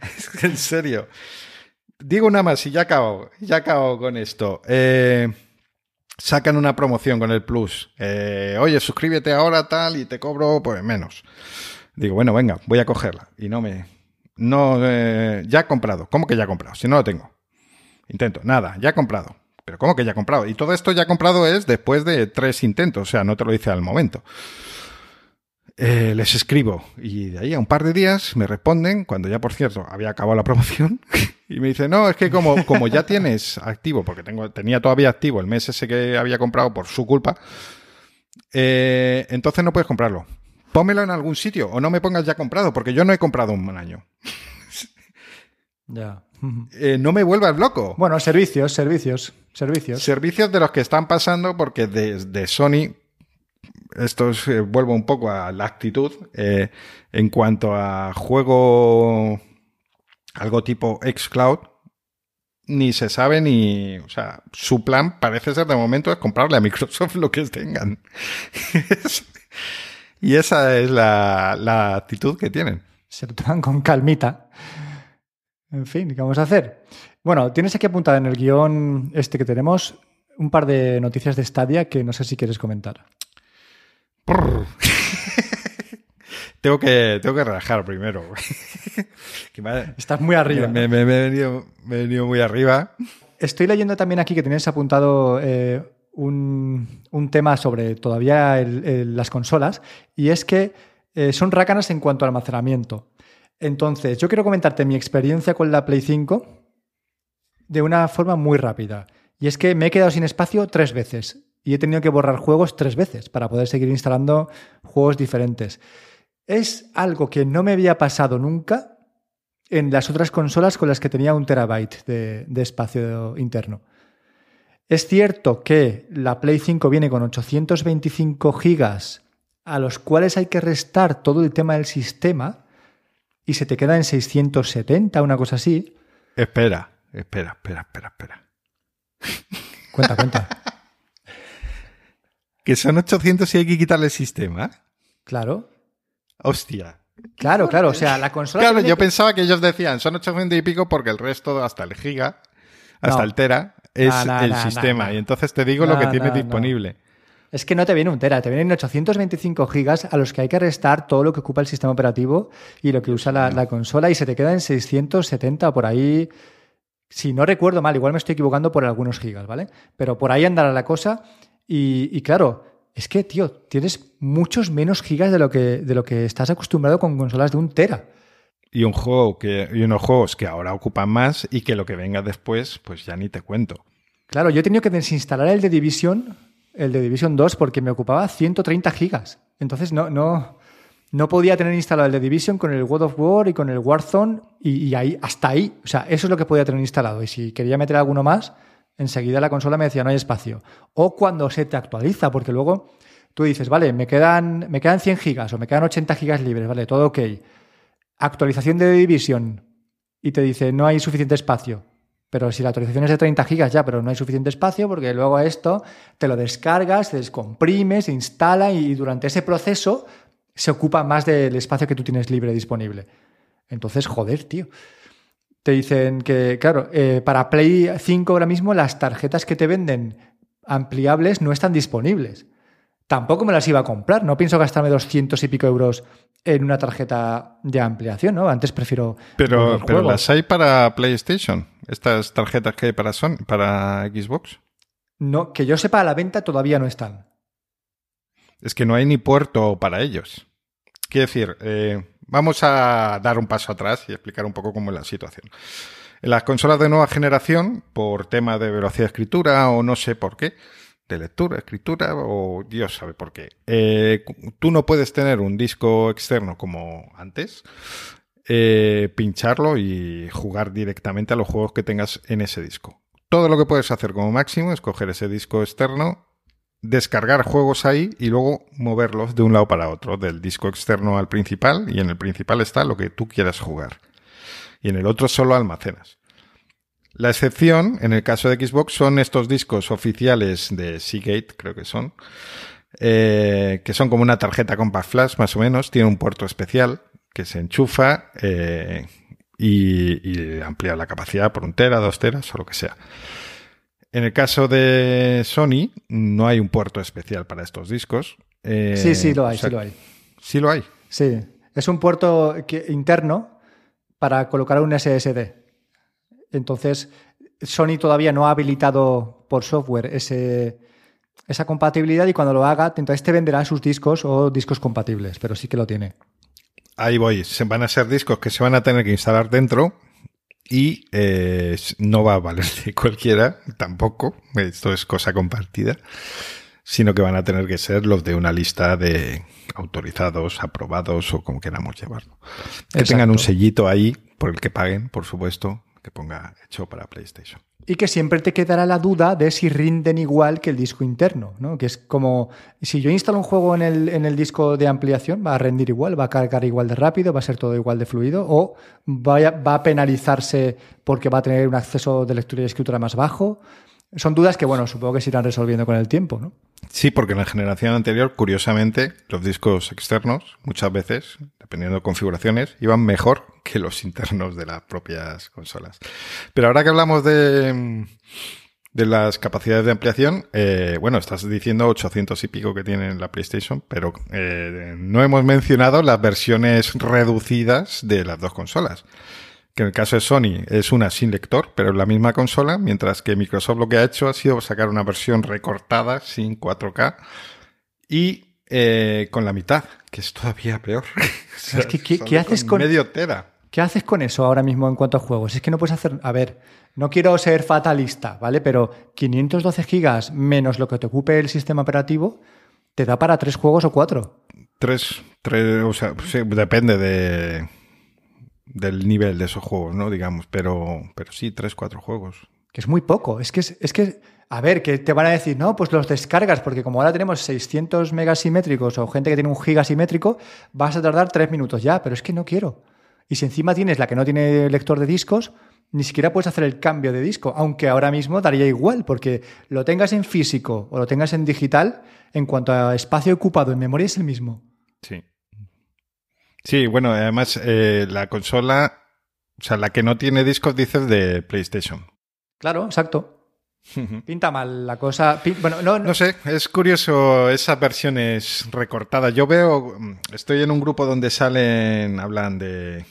es en serio. Digo nada más y ya acabo, ya acabo con esto. Eh, sacan una promoción con el Plus. Eh, Oye, suscríbete ahora tal y te cobro pues menos. Digo, bueno, venga, voy a cogerla. Y no me... No, eh, ya he comprado. ¿Cómo que ya he comprado? Si no lo tengo. Intento. Nada, ya he comprado. Pero ¿cómo que ya he comprado? Y todo esto ya he comprado es después de tres intentos. O sea, no te lo dice al momento. Eh, les escribo y de ahí a un par de días me responden, cuando ya por cierto había acabado la promoción, y me dicen, no, es que como, como ya tienes activo, porque tengo, tenía todavía activo el mes ese que había comprado por su culpa, eh, entonces no puedes comprarlo. Pómelo en algún sitio o no me pongas ya comprado, porque yo no he comprado un año. Ya. Eh, no me vuelvas loco. Bueno, servicios, servicios, servicios. Servicios de los que están pasando porque de Sony esto es, eh, vuelvo un poco a la actitud. Eh, en cuanto a juego, algo tipo xCloud, ni se sabe ni. O sea, su plan parece ser de momento es comprarle a Microsoft lo que tengan. y esa es la, la, actitud que tienen. Se lo toman con calmita. En fin, ¿qué vamos a hacer? Bueno, tienes aquí apuntada en el guion este que tenemos un par de noticias de Stadia que no sé si quieres comentar. tengo, que, tengo que relajar primero. Estás muy arriba. Me, he venido, muy arriba. Estoy leyendo también aquí que tienes apuntado eh, un, tema sobre todavía las consolas y es que eh, son rácanas en cuanto al almacenamiento. Entonces, yo quiero comentarte mi experiencia con la Play 5 de una forma muy rápida. Y es que me he quedado sin espacio tres veces y he tenido que borrar juegos tres veces para poder seguir instalando juegos diferentes. Es algo que no me había pasado nunca en las otras consolas con las que tenía un terabyte de, de espacio interno. Es cierto que la Play 5 viene con 825 gigas a los cuales hay que restar todo el tema del sistema y se te queda en 670, una cosa así. Espera, espera, espera, espera, espera. Cuenta, cuenta. que son 800 y hay que quitarle el sistema. Claro. Hostia. Claro, claro. O sea, la consola. Claro, yo pensaba que ellos decían son 800 y pico porque el resto, hasta el giga, hasta No. el tera, es el sistema. Y entonces te digo lo que no. disponible. Es que no te viene un tera, te vienen 825 gigas a los que hay que restar todo lo que ocupa el sistema operativo y lo que usa la, la consola y se te queda en 670 o por ahí. Si no recuerdo mal, igual me estoy equivocando por algunos gigas, ¿vale? Pero por ahí andará la cosa y, y claro, es que, tío, tienes muchos menos gigas de lo, que, de lo que estás acostumbrado con consolas de un tera. Y un juego que, y unos juegos que ahora ocupan más y que lo que venga después, pues ya ni te cuento. Claro, yo he tenido que desinstalar el de Division, el de Division 2, porque me ocupaba 130 gigas. Entonces no, no, no podía tener instalado el de Division con el World of War y con el Warzone y, y ahí, hasta ahí. O sea, eso es lo que podía tener instalado. Y si quería meter alguno más, enseguida la consola me decía no hay espacio. O cuando se te actualiza, porque luego tú dices, vale, me quedan, me quedan 100 gigas o me quedan 80 gigas libres, vale, todo ok. Actualización de Division y te dice no hay suficiente espacio. Pero si la actualización es de 30 gigas ya, pero no hay suficiente espacio porque luego esto te lo descargas, se descomprime, se instala y durante ese proceso se ocupa más del espacio que tú tienes libre disponible. Entonces, joder, tío. Te dicen que, claro, eh, para Play 5 ahora mismo las tarjetas que te venden ampliables no están disponibles. Tampoco me las iba a comprar, no pienso gastarme 200 y pico euros en una tarjeta de ampliación, ¿no? Antes prefiero... Pero, pero las hay para PlayStation, estas tarjetas que hay para Sony, para Xbox. No, que yo sepa, a la venta todavía no están. Es que no hay ni puerto para ellos. Quiero decir, eh, vamos a dar un paso atrás y explicar un poco cómo es la situación. En las consolas de nueva generación, por tema de velocidad de escritura o no sé por qué, de lectura, escritura o Dios sabe por qué, eh, tú no puedes tener un disco externo como antes, eh, pincharlo y jugar directamente a los juegos que tengas en ese disco. Todo lo que puedes hacer como máximo es coger ese disco externo, descargar juegos ahí y luego moverlos de un lado para otro, del disco externo al principal, y en el principal está lo que tú quieras jugar. Y en el otro solo almacenas. La excepción, en el caso de Xbox, son estos discos oficiales de Seagate, creo que son, eh, que son como una tarjeta Compact Flash, más o menos, tiene un puerto especial que se enchufa eh, y, y amplía la capacidad por un tera, dos teras o lo que sea. En el caso de Sony, no hay un puerto especial para estos discos. Eh, Sí, sí, lo hay, o sea, sí lo hay. Sí lo hay. Sí, es un puerto que- interno para colocar un SSD. Entonces, Sony todavía no ha habilitado por software ese, esa compatibilidad y cuando lo haga, entonces te venderá sus discos o discos compatibles, pero sí que lo tiene. Ahí voy. Se van a ser discos que se van a tener que instalar dentro y eh, no va a valer de cualquiera, tampoco. Esto es cosa compartida. Sino que van a tener que ser los de una lista de autorizados, aprobados o como queramos llevarlo. Que Exacto. tengan un sellito ahí por el que paguen, por supuesto, que ponga hecho para PlayStation. Y que siempre te quedará la duda de si rinden igual que el disco interno, ¿no? Que es como, si yo instalo un juego en el, en el disco de ampliación, va a rendir igual, va a cargar igual de rápido, va a ser todo igual de fluido, o vaya- va a penalizarse porque va a tener un acceso de lectura y escritura más bajo. Son dudas que, bueno, supongo que se irán resolviendo con el tiempo, ¿no? Sí, porque en la generación anterior, curiosamente, los discos externos, muchas veces, dependiendo de configuraciones, iban mejor que los internos de las propias consolas. Pero ahora que hablamos de, de las capacidades de ampliación, eh, bueno, estás diciendo 800 y pico que tiene la PlayStation, pero eh, no hemos mencionado las versiones reducidas de las dos consolas. Que en el caso de Sony es una sin lector, pero es la misma consola, mientras que Microsoft lo que ha hecho ha sido sacar una versión recortada sin 4K y eh, con la mitad, que es todavía peor. O sea, Es que, ¿qué- haces con- medio tera? ¿Qué haces con eso ahora mismo en cuanto a juegos? Es que no puedes hacer. A ver, no quiero ser fatalista, ¿vale? Pero 512 gigas menos lo que te ocupe el sistema operativo te da para tres juegos o cuatro. Tres, tres, o sea, sí, depende de, del nivel de esos juegos, ¿no? Digamos, pero, pero sí, tres, cuatro juegos. Que es muy poco. Es que, es, es que, a ver, que te van a decir, no, pues los descargas, porque como ahora tenemos 600 megas simétricos o gente que tiene un giga simétrico, vas a tardar tres minutos ya, pero es que no quiero. Y si encima tienes la que no tiene lector de discos, ni siquiera puedes hacer el cambio de disco, aunque ahora mismo daría igual, porque lo tengas en físico o lo tengas en digital, en cuanto a espacio ocupado en memoria es el mismo. Sí. Sí, bueno, además eh, la consola, o sea, la que no tiene discos dices de PlayStation. Claro, exacto. Pinta mal la cosa. Bueno, no, no, sé, es curioso esas versiones recortadas. Yo veo, estoy en un grupo donde salen, hablan de,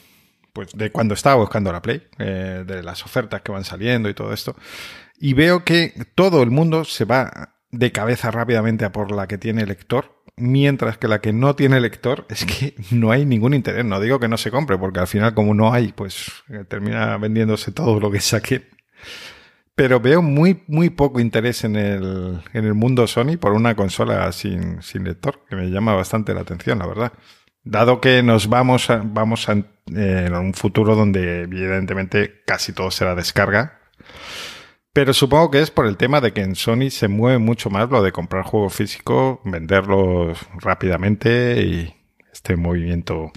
pues, de cuando estaba buscando la Play, eh, de las ofertas que van saliendo y todo esto. Y veo que todo el mundo se va de cabeza rápidamente a por la que tiene lector mientras que la que no tiene lector es que no hay ningún interés. No digo que no se compre, porque al final como no hay, pues eh, termina vendiéndose todo lo que saque. Pero veo muy, muy poco interés en el, en el mundo Sony por una consola sin, sin lector, que me llama bastante la atención, la verdad. Dado que nos vamos a, vamos a, eh, en un futuro donde evidentemente casi todo será descarga, pero supongo que es por el tema de que en Sony se mueve mucho más lo de comprar juegos físicos, venderlos rápidamente y este movimiento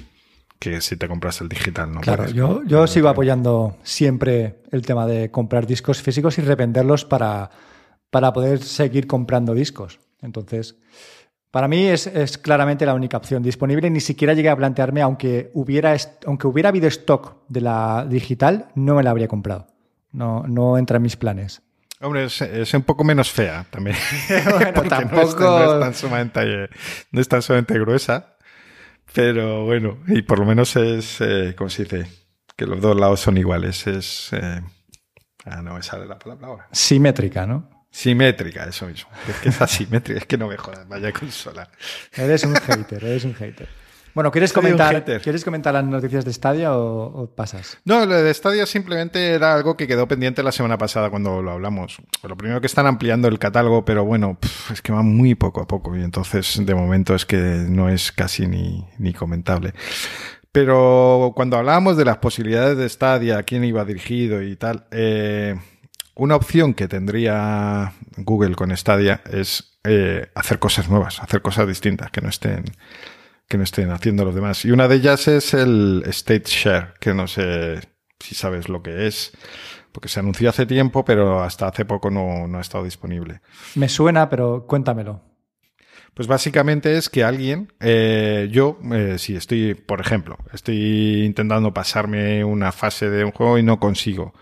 que si te compras el digital, ¿no? Claro, yo, yo sigo apoyando siempre el tema de comprar discos físicos y revenderlos para, para poder seguir comprando discos. Entonces, para mí es, es, claramente la única opción disponible. Ni siquiera llegué a plantearme, aunque hubiera, aunque hubiera habido stock de la digital, no me la habría comprado. No, no entra en mis planes. Hombre, es, un poco menos fea también. bueno, tampoco. No es, tan sumamente, no es tan sumamente gruesa. Pero bueno, y por lo menos es, eh, ¿cómo se dice? Que los dos lados son iguales. Es. Eh, ah, no me sale la palabra ahora. Simétrica, ¿no? Simétrica, eso mismo. Es que es asimétrica, es que no me jodas, vaya consola. Eres un hater, eres un hater. Bueno, ¿quieres comentar, ¿quieres comentar las noticias de Stadia o, pasas? No, lo de Stadia simplemente era algo que quedó pendiente la semana pasada cuando lo hablamos. Lo primero que están ampliando el catálogo, pero bueno, es que va muy poco a poco y entonces de momento es que no es casi ni, ni comentable. Pero cuando hablábamos de las posibilidades de Stadia, quién iba dirigido y tal, eh, una opción que tendría Google con Stadia es eh, hacer cosas nuevas, hacer cosas distintas que no estén que no estén haciendo los demás. Y una de ellas es el State Share, que no sé si sabes lo que es, porque se anunció hace tiempo, pero hasta hace poco no, ha estado disponible. Me suena, pero cuéntamelo. Pues básicamente es que alguien, eh, yo, eh, si estoy, por ejemplo, estoy intentando pasarme una fase de un juego y no consigo,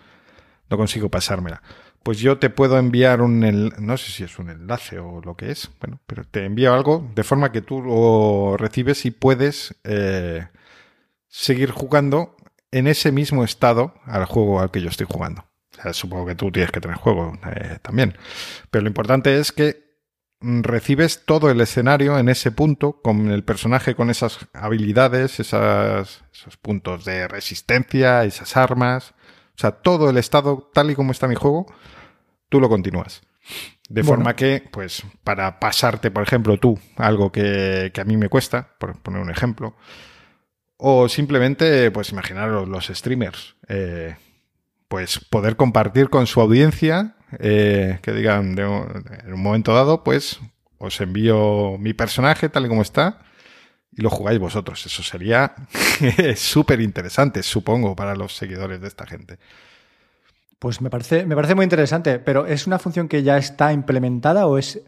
no consigo pasármela pues yo te puedo enviar un, no sé si es un enlace o lo que es, bueno, pero te envío algo de forma que tú lo recibes y puedes eh, seguir jugando en ese mismo estado al juego al que yo estoy jugando. Supongo que tú tienes que tener juego eh, también. Pero lo importante es que recibes todo el escenario en ese punto, con el personaje con esas habilidades, esas, esos puntos de resistencia, esas armas. O sea, todo el estado tal y como está mi juego, tú lo continúas. De forma que, pues, para pasarte, por ejemplo, tú algo que, a mí me cuesta, por poner un ejemplo, o simplemente, pues, imaginar los, streamers, eh, pues, poder compartir con su audiencia, eh, que digan, en un momento dado, pues, os envío mi personaje tal y como está y lo jugáis vosotros. Eso sería súper interesante, supongo, para los seguidores de esta gente. Pues me parece, me parece muy interesante, pero ¿es una función que ya está implementada o es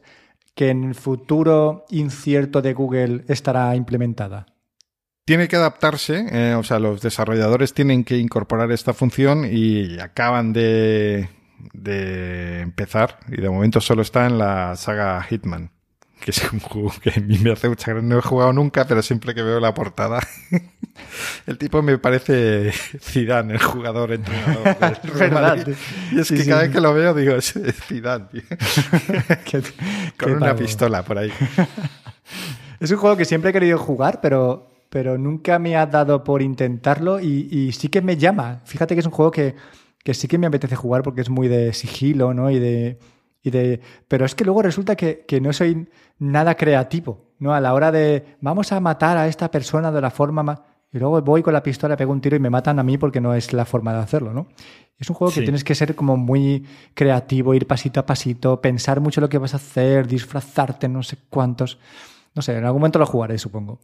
que en el futuro incierto de Google estará implementada? Tiene que adaptarse, eh, o sea, los desarrolladores tienen que incorporar esta función y acaban de, de empezar y de momento solo está en la saga Hitman que es un juego que a mí me hace mucha gracia. No he jugado nunca, pero siempre que veo la portada, el tipo me parece Zidane, el jugador entrenador. ¿Verdad? Y es que cada vez que lo veo digo, es Zidane, Con una pistola por ahí. es un juego que siempre he querido jugar, pero pero nunca me ha dado por intentarlo y, sí que me llama. Fíjate que es un juego que, sí que me apetece jugar porque es muy de sigilo, ¿no? Y de, y de... Pero es que luego resulta que, que no soy nada creativo, ¿no? A la hora de vamos a matar a esta persona de la forma más... Y luego voy con la pistola, pego un tiro y me matan a mí porque no es la forma de hacerlo, ¿no? Es un juego que tienes que ser como muy creativo, ir pasito a pasito, pensar mucho lo que vas a hacer, disfrazarte, no sé cuántos. No sé, en algún momento lo jugaré, supongo.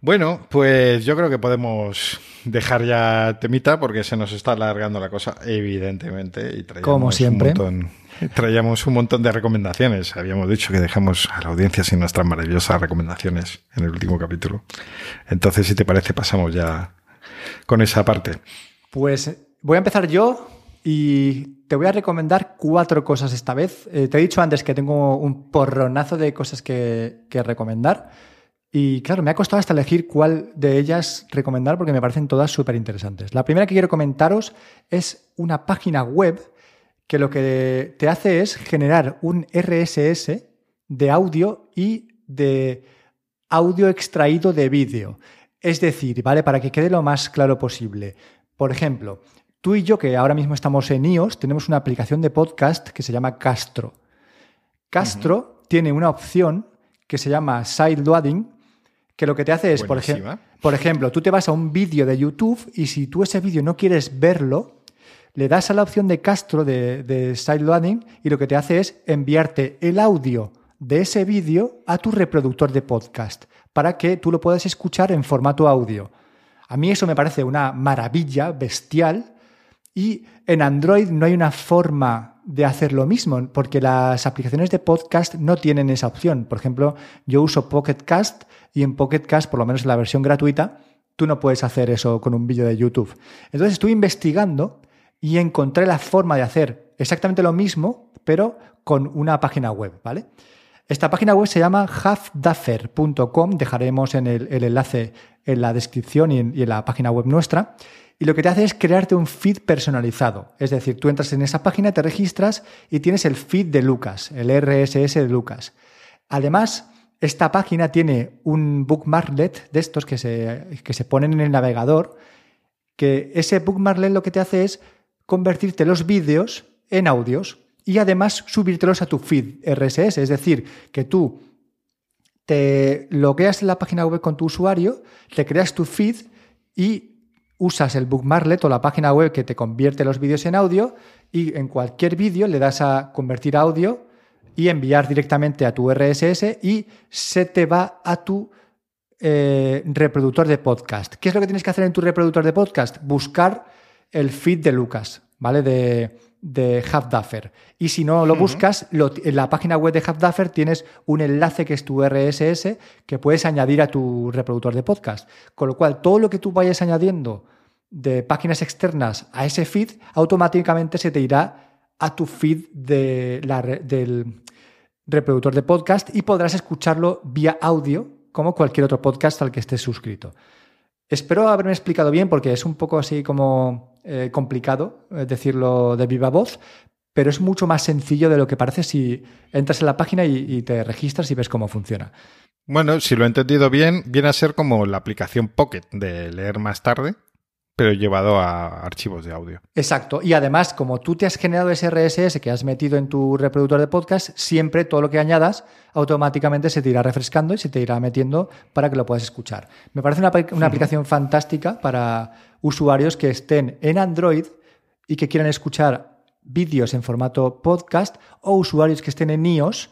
Bueno, pues yo creo que podemos dejar ya temita porque se nos está alargando la cosa, evidentemente. Y Como siempre. traíamos un montón de recomendaciones. Habíamos dicho que dejamos a la audiencia sin nuestras maravillosas recomendaciones en el último capítulo. Entonces, si te parece, pasamos ya con esa parte. Pues voy a empezar yo y te voy a recomendar cuatro cosas esta vez. Eh, te he dicho antes que tengo un porronazo de cosas que, que recomendar. Y claro, me ha costado hasta elegir cuál de ellas recomendar porque me parecen todas súper interesantes. La primera que quiero comentaros es una página web que lo que te hace es generar un RSS de audio y de audio extraído de vídeo. Es decir, ¿vale? Para que quede lo más claro posible. Por ejemplo, tú y yo que ahora mismo estamos en iOS, tenemos una aplicación de podcast que se llama Castro. Castro tiene una opción que se llama Sideloading, que lo que te hace es, por, ejemplo, por ejemplo, tú te vas a un vídeo de YouTube y si tú ese vídeo no quieres verlo, le das a la opción de Castro de, de sideloading y lo que te hace es enviarte el audio de ese vídeo a tu reproductor de podcast para que tú lo puedas escuchar en formato audio. A mí eso me parece una maravilla bestial y en Android no hay una forma de hacer lo mismo, porque las aplicaciones de podcast no tienen esa opción. Por ejemplo, yo uso Pocket Cast y en Pocket Cast, por lo menos en la versión gratuita, tú no puedes hacer eso con un vídeo de YouTube. Entonces estuve investigando y encontré la forma de hacer exactamente lo mismo, pero con una página web, ¿vale? Esta página web se llama halfduffer.com, dejaremos en el, enlace en la descripción y en la página web nuestra y lo que te hace es crearte un feed personalizado. Es decir, tú entras en esa página, te registras y tienes el feed de Lucas, el RSS de Lucas. Además, esta página tiene un bookmarklet de estos que se, que se ponen en el navegador, que ese bookmarklet lo que te hace es convertirte los vídeos en audios y además subírtelos a tu feed RSS. Es decir, que tú te logueas en la página web con tu usuario, te creas tu feed y usas el bookmarklet o la página web que te convierte los vídeos en audio y en cualquier vídeo le das a convertir audio y enviar directamente a tu RSS y se te va a tu eh, reproductor de podcast. ¿Qué es lo que tienes que hacer en tu reproductor de podcast? Buscar el feed de Lucas, ¿vale? De, de Half-Duffer. Y si no lo buscas, en la página web de Half-Duffer tienes un enlace que es tu RSS que puedes añadir a tu reproductor de podcast. Con lo cual, todo lo que tú vayas añadiendo de páginas externas a ese feed, automáticamente se te irá a tu feed de la, del reproductor de podcast y podrás escucharlo vía audio como cualquier otro podcast al que estés suscrito. Espero haberme explicado bien porque es un poco así como eh, complicado eh, decirlo de viva voz, pero es mucho más sencillo de lo que parece si entras en la página y, te registras y ves cómo funciona. Bueno, si lo he entendido bien, viene a ser como la aplicación Pocket de leer más tarde, pero llevado a archivos de audio. Exacto. Y además, como tú te has generado ese RSS que has metido en tu reproductor de podcast, siempre todo lo que añadas automáticamente se te irá refrescando y se te irá metiendo para que lo puedas escuchar. Me parece una, una aplicación fantástica para usuarios que estén en Android y que quieran escuchar vídeos en formato podcast o usuarios que estén en iOS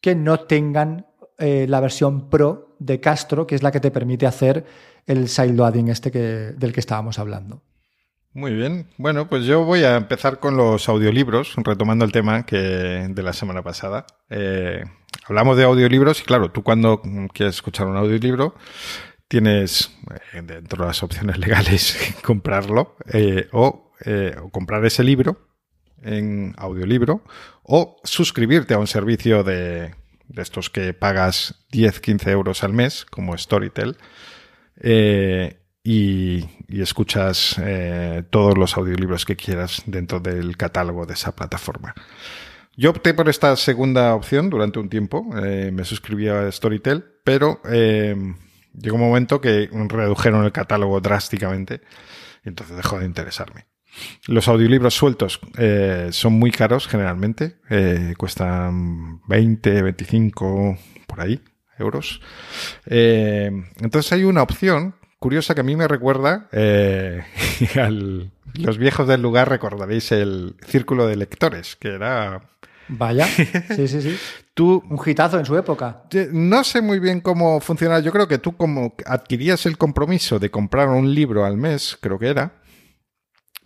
que no tengan eh, la versión Pro de Castro, que es la que te permite hacer el sideloading este que, del que estábamos hablando. Muy bien. Bueno, pues yo voy a empezar con los audiolibros, retomando el tema que de la semana pasada. Eh, hablamos de audiolibros y claro, tú cuando quieres escuchar un audiolibro tienes eh, dentro de las opciones legales comprarlo o, o comprar ese libro en audiolibro o suscribirte a un servicio de, de estos que pagas 10, 15 euros al mes, como Storytel, eh, y, escuchas eh, todos los audiolibros que quieras dentro del catálogo de esa plataforma. Yo opté por esta segunda opción durante un tiempo, eh, me suscribí a Storytel, pero llegó un momento que redujeron el catálogo drásticamente y entonces dejó de interesarme. Los audiolibros sueltos eh, son muy caros generalmente, eh, cuestan 20, 25, por ahí, euros. Eh, entonces hay una opción curiosa que a mí me recuerda al, los viejos del lugar recordaréis el círculo de lectores, que era Vaya, sí, sí, sí. Tú, un hitazo en su época. No sé muy bien cómo funciona. Yo creo que tú como adquirías el compromiso de comprar un libro al mes, creo que era,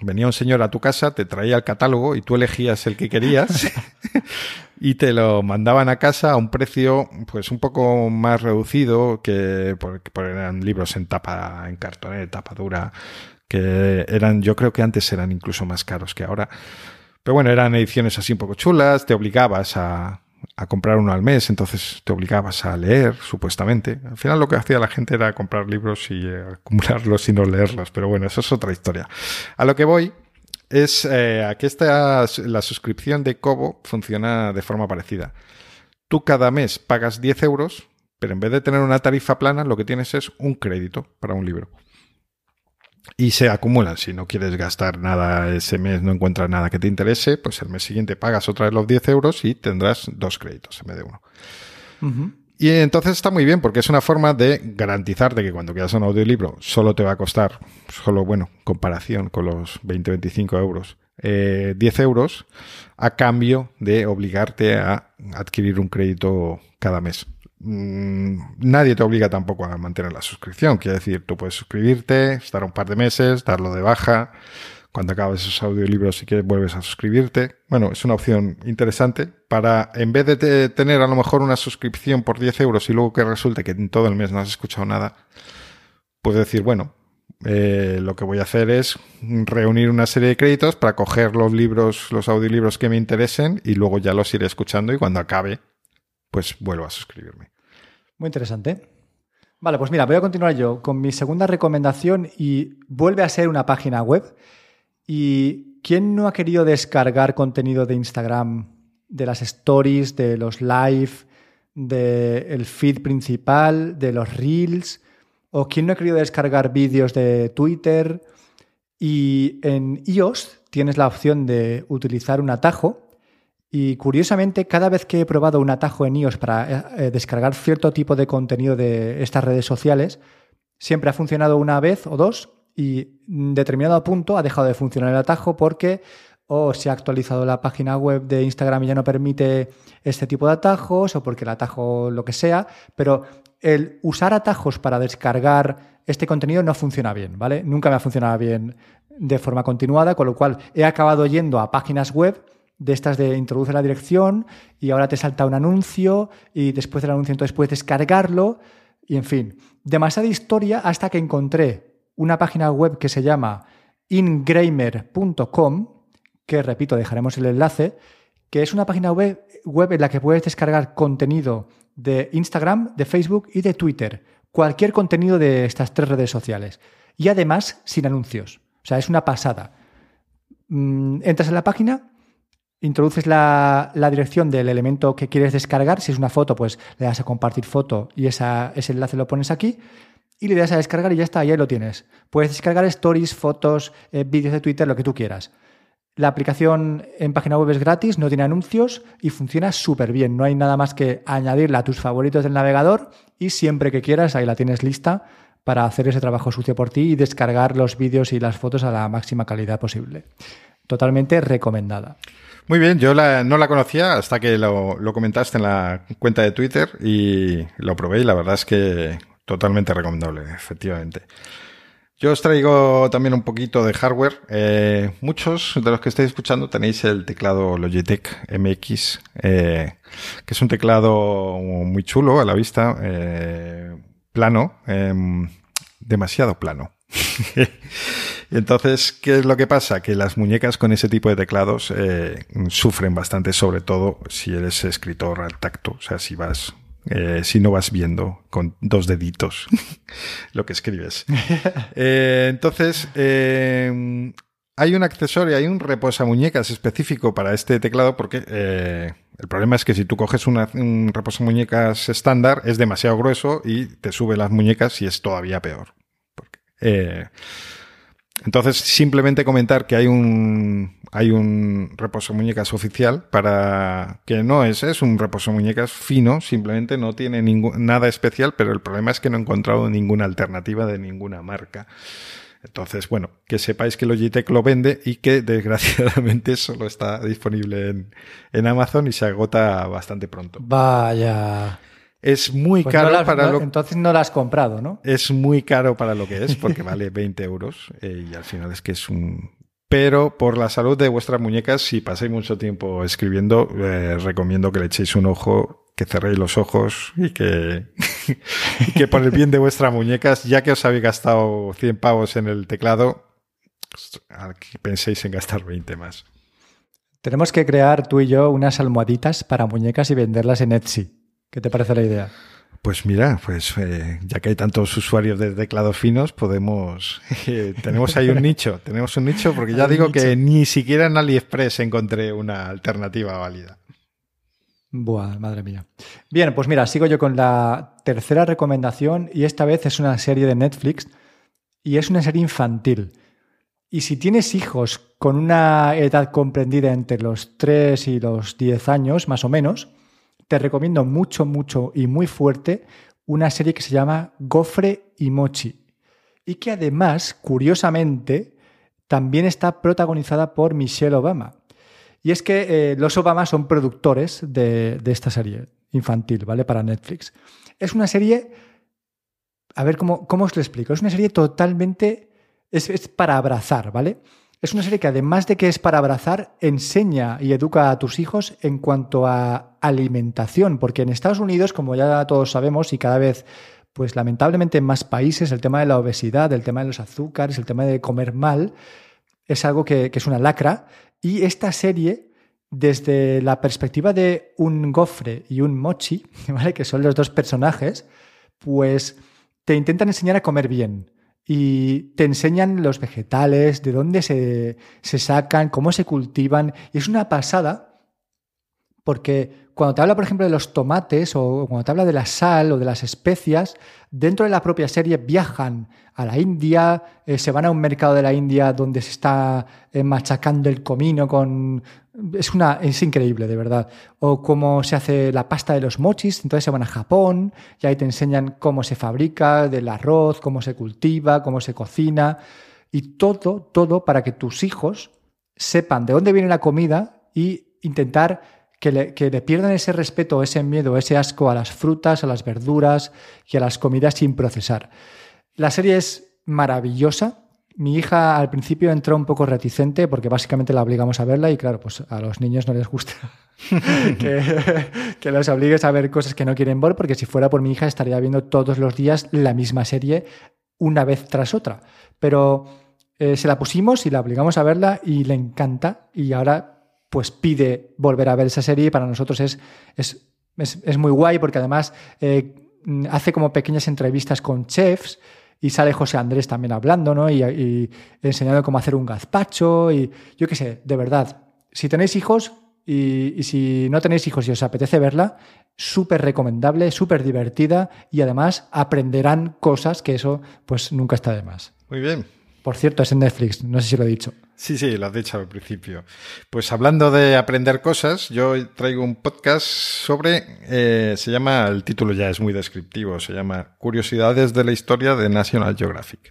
venía un señor a tu casa, te traía el catálogo y tú elegías el que querías y te lo mandaban a casa a un precio pues un poco más reducido que porque eran libros en tapa, en cartón, en tapa dura, que eran, yo creo que antes eran incluso más caros que ahora. Pero bueno, eran ediciones así un poco chulas, te obligabas a, a comprar uno al mes, entonces te obligabas a leer, supuestamente. Al final lo que hacía la gente era comprar libros y eh, acumularlos y no leerlos, pero bueno, eso es otra historia. A lo que voy es eh, a que esta, la suscripción de Kobo funciona de forma parecida. Tú cada mes pagas 10 euros, pero en vez de tener una tarifa plana, lo que tienes es un crédito para un libro y se acumulan. Si no quieres gastar nada ese mes, no encuentras nada que te interese, pues el mes siguiente pagas otra vez los 10 euros y tendrás dos créditos en vez de uno. Y entonces está muy bien porque es una forma de garantizarte que cuando quieras un audiolibro solo te va a costar, solo bueno, comparación con los 20-25 euros, 10 eh, euros a cambio de obligarte a adquirir un crédito cada mes. Mm, nadie te obliga tampoco a mantener la suscripción. Quiere decir, tú puedes suscribirte, estar un par de meses, darlo de baja. Cuando acabes esos audiolibros, si quieres, vuelves a suscribirte. Bueno, es una opción interesante para, en vez de tener a lo mejor una suscripción por 10 euros y luego que resulte que en todo el mes no has escuchado nada, puedes decir, bueno, eh, lo que voy a hacer es reunir una serie de créditos para coger los libros, los audiolibros que me interesen y luego ya los iré escuchando y cuando acabe pues vuelvo a suscribirme. Muy interesante. Vale, pues mira, voy a continuar yo con mi segunda recomendación y vuelve a ser una página web. ¿Y quién no ha querido descargar contenido de Instagram, de las stories, de los live, del feed principal, de los reels? ¿O quién no ha querido descargar vídeos de Twitter? Y en iOS tienes la opción de utilizar un atajo y curiosamente, cada vez que he probado un atajo en iOS para eh, eh, descargar cierto tipo de contenido de estas redes sociales, siempre ha funcionado una vez o dos y en determinado punto ha dejado de funcionar el atajo porque o se ha actualizado la página web de Instagram y ya no permite este tipo de atajos o porque el atajo lo que sea, pero el usar atajos para descargar este contenido no funciona bien, ¿vale? Nunca me ha funcionado bien de forma continuada, con lo cual he acabado yendo a páginas web de estas de introduce la dirección y ahora te salta un anuncio y después del anuncio entonces puedes descargarlo y en fin, demasiada historia hasta que encontré una página web que se llama ingramer.com, que repito, dejaremos el enlace, que es una página web, web en la que puedes descargar contenido de Instagram, de Facebook y de Twitter, cualquier contenido de estas tres redes sociales y además sin anuncios. O sea, es una pasada. Mm, entras en la página, introduces la, dirección del elemento que quieres descargar. Si es una foto, pues le das a compartir foto y esa, ese enlace lo pones aquí. Y le das a descargar y ya está, ya lo tienes. Puedes descargar stories, fotos, eh, vídeos de Twitter, lo que tú quieras. La aplicación en página web es gratis, no tiene anuncios y funciona súper bien. No hay nada más que añadirla a tus favoritos del navegador y siempre que quieras ahí la tienes lista para hacer ese trabajo sucio por ti y descargar los vídeos y las fotos a la máxima calidad posible. Totalmente recomendada. Muy bien, yo no la conocía hasta que lo, comentaste en la cuenta de Twitter y lo probé y la verdad es que totalmente recomendable, efectivamente. Yo os traigo también un poquito de hardware. Eh, muchos de los que estáis escuchando tenéis el teclado Logitech MX, eh, que es un teclado muy chulo a la vista, eh, plano, em, demasiado plano. Entonces, ¿qué es lo que pasa? Que las muñecas con ese tipo de teclados eh, sufren bastante, sobre todo si eres escritor al tacto. O sea, si vas, eh, si no vas viendo con dos deditos lo que escribes. Eh, entonces, hay un accesorio, hay un reposamuñecas específico para este teclado porque el problema es que si tú coges una, un reposamuñecas estándar es demasiado grueso y te sube las muñecas y es todavía peor. Eh, entonces, simplemente comentar que hay un, hay un reposo muñecas oficial para que no es, es un reposo muñecas fino, simplemente no tiene ningún, nada especial, pero el problema es que no he encontrado ninguna alternativa de ninguna marca. Entonces, bueno, que sepáis que Logitech lo vende y que desgraciadamente solo está disponible en, en Amazon y se agota bastante pronto. Vaya. Es muy pues caro para lo Entonces no lo has comprado, ¿no? Es muy caro para lo que es, porque vale 20 euros. Eh, y al final es que es un. Pero por la salud de vuestras muñecas, si pasáis mucho tiempo escribiendo, eh, recomiendo que le echéis un ojo, que cerréis los ojos y que, que por el bien de vuestras muñecas, ya que os habéis gastado 100 pavos en el teclado, penséis en gastar 20 más. Tenemos que crear tú y yo unas almohaditas para muñecas y venderlas en Etsy. ¿Qué te parece la idea? Pues mira, pues eh, ya que hay tantos usuarios de teclados finos, podemos. Eh, tenemos ahí un nicho, tenemos un nicho, porque ya digo que ni siquiera en AliExpress encontré una alternativa válida. Buah, madre mía. Bien, pues mira, sigo yo con la tercera recomendación y esta vez es una serie de Netflix y es una serie infantil. Y si tienes hijos con una edad comprendida entre los 3 y los 10 años, más o menos, te recomiendo mucho, mucho y muy fuerte una serie que se llama Gofre y Mochi. Y que además, curiosamente, también está protagonizada por Michelle Obama. Y es que eh, los Obama son productores de, esta serie infantil, ¿vale? Para Netflix. Es una serie. A ver cómo, cómo os lo explico. Es una serie totalmente. Es, es para abrazar, ¿vale? Es una serie que además de que es para abrazar, enseña y educa a tus hijos en cuanto a alimentación, porque en Estados Unidos, como ya todos sabemos, y cada vez, pues lamentablemente en más países, el tema de la obesidad, el tema de los azúcares, el tema de comer mal, es algo que, es una lacra. Y esta serie, desde la perspectiva de un gofre y un mochi, ¿vale? que son los dos personajes, pues te intentan enseñar a comer bien y te enseñan los vegetales, de dónde se, sacan, cómo se cultivan. Y es una pasada porque cuando te habla, por ejemplo, de los tomates o cuando te habla de la sal o de las especias, dentro de la propia serie viajan a la India, eh, se van a un mercado de la India donde se está eh, machacando el comino con es, una, es increíble, de verdad. O cómo se hace la pasta de los mochis, entonces se van a Japón y ahí te enseñan cómo se fabrica del arroz, cómo se cultiva, cómo se cocina y todo, todo para que tus hijos sepan de dónde viene la comida y intentar que le, que le, pierdan ese respeto, ese miedo, ese asco a las frutas, a las verduras y a las comidas sin procesar. La serie es maravillosa, mi hija al principio entró un poco reticente porque básicamente la obligamos a verla y claro, pues a los niños no les gusta que, los obligues a ver cosas que no quieren ver porque si fuera por mi hija estaría viendo todos los días la misma serie una vez tras otra. Pero eh, se la pusimos y la obligamos a verla y le encanta y ahora pues pide volver a ver esa serie y para nosotros es, es, muy guay porque además eh, hace como pequeñas entrevistas con chefs y sale José Andrés también hablando, ¿no? Y, enseñando cómo hacer un gazpacho y yo qué sé, de verdad. Si tenéis hijos y, si no tenéis hijos y os apetece verla, súper recomendable, súper divertida y además aprenderán cosas que eso pues nunca está de más. Muy bien. Por cierto, es en Netflix, no sé si lo he dicho. Sí, sí, lo has dicho al principio. Pues hablando de aprender cosas, yo traigo un podcast sobre, eh, se llama, el título ya es muy descriptivo, se llama Curiosidades de la Historia de National Geographic.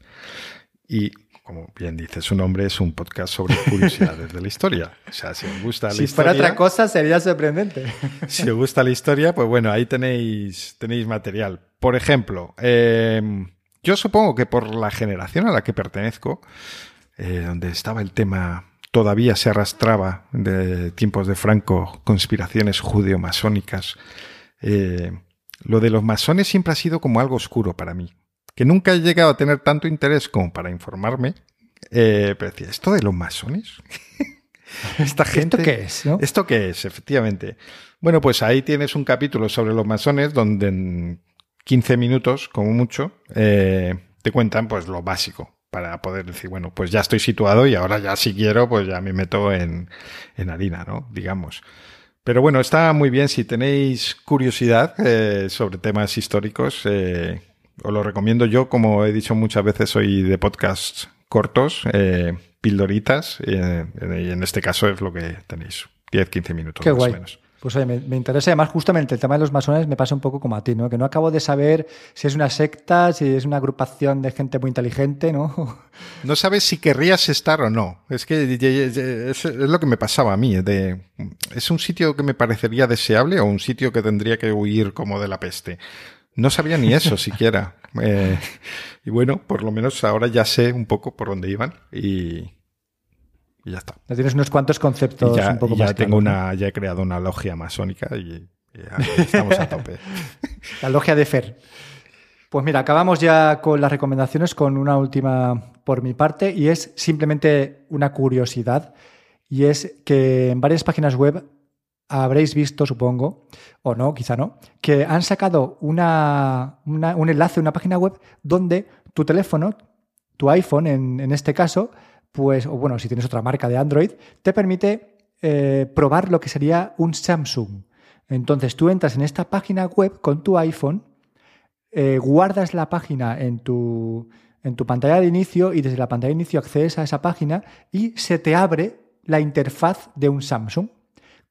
Y como bien dice su nombre, es un podcast sobre curiosidades de la historia. O sea, si os gusta la historia... Si fuera otra cosa sería sorprendente. Si os gusta la historia, pues bueno, ahí tenéis, tenéis material. Por ejemplo, eh, yo supongo que por la generación a la que pertenezco, eh, donde estaba el tema, todavía se arrastraba de tiempos de Franco, conspiraciones judeo-masónicas. Eh, lo de los masones siempre ha sido como algo oscuro para mí, que nunca he llegado a tener tanto interés como para informarme. Eh, pero decía, ¿esto de los masones? Esta gente, ¿Esto qué es? ¿Esto qué es? Efectivamente. Bueno, pues ahí tienes un capítulo sobre los masones donde 15 minutos, como mucho, te cuentan pues lo básico para poder decir, bueno, pues ya estoy situado y ahora ya si quiero, pues ya me meto en, en harina, ¿no? Digamos. Pero bueno, está muy bien. Si tenéis curiosidad eh, sobre temas históricos, eh, os lo recomiendo yo. Como he dicho muchas veces, soy de podcasts cortos, eh, pildoritas, y en este caso es lo que tenéis, 10-15 minutos Qué más guay. o menos. Pues oye, me, me, interesa. Además, justamente el tema de los masones me pasa un poco como a ti, ¿no? Que no acabo de saber si es una secta, si es una agrupación de gente muy inteligente, ¿no? No sabes si querrías estar o no. Es que es, lo que me pasaba a mí. De, ¿Es un sitio que me parecería deseable o un sitio que tendría que huir como de la peste? No sabía ni eso siquiera. Eh, y bueno, por lo menos ahora ya sé un poco por dónde iban y, y ya está. Ya tienes unos cuantos conceptos ya, un poco ya más tengo una, ya he creado una logia masónica y, y ya estamos a tope. La logia de Fer. Pues mira, acabamos ya con las recomendaciones con una última por mi parte y es simplemente una curiosidad y es que en varias páginas web habréis visto, supongo, o no, quizá no, que han sacado una, una, un enlace, una página web donde tu teléfono, tu iPhone en, en este caso, pues, o bueno, si tienes otra marca de Android, te permite eh, probar lo que sería un Samsung. Entonces tú entras en esta página web con tu iPhone, eh, guardas la página en tu, en tu pantalla de inicio y desde la pantalla de inicio accedes a esa página y se te abre la interfaz de un Samsung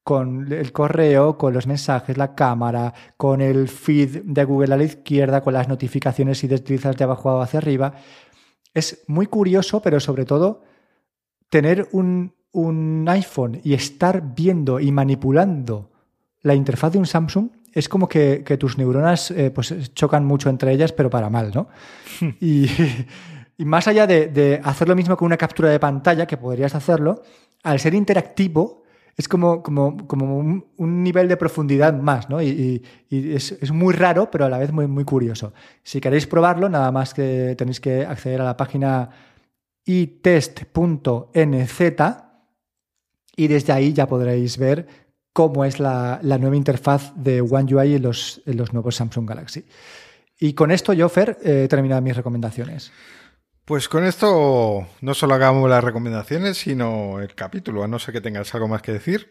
con el correo, con los mensajes, la cámara, con el feed de Google a la izquierda, con las notificaciones si deslizas de abajo hacia arriba. Es muy curioso, pero sobre todo tener un, un iPhone y estar viendo y manipulando la interfaz de un Samsung es como que, que tus neuronas eh, pues chocan mucho entre ellas, pero para mal, ¿no? y, y, más allá de, de, hacer lo mismo con una captura de pantalla, que podrías hacerlo, al ser interactivo, es como, como, como un, un, nivel de profundidad más, ¿no? Y, y, y es, es, muy raro, pero a la vez muy, muy curioso. Si queréis probarlo, nada más que tenéis que acceder a la página itest.nz y desde ahí ya podréis ver cómo es la, la nueva interfaz de One UI en los, en los, nuevos Samsung Galaxy. Y con esto yo, eh, he terminado mis recomendaciones. Pues con esto no solo hagamos las recomendaciones, sino el capítulo, a no ser que tengas algo más que decir.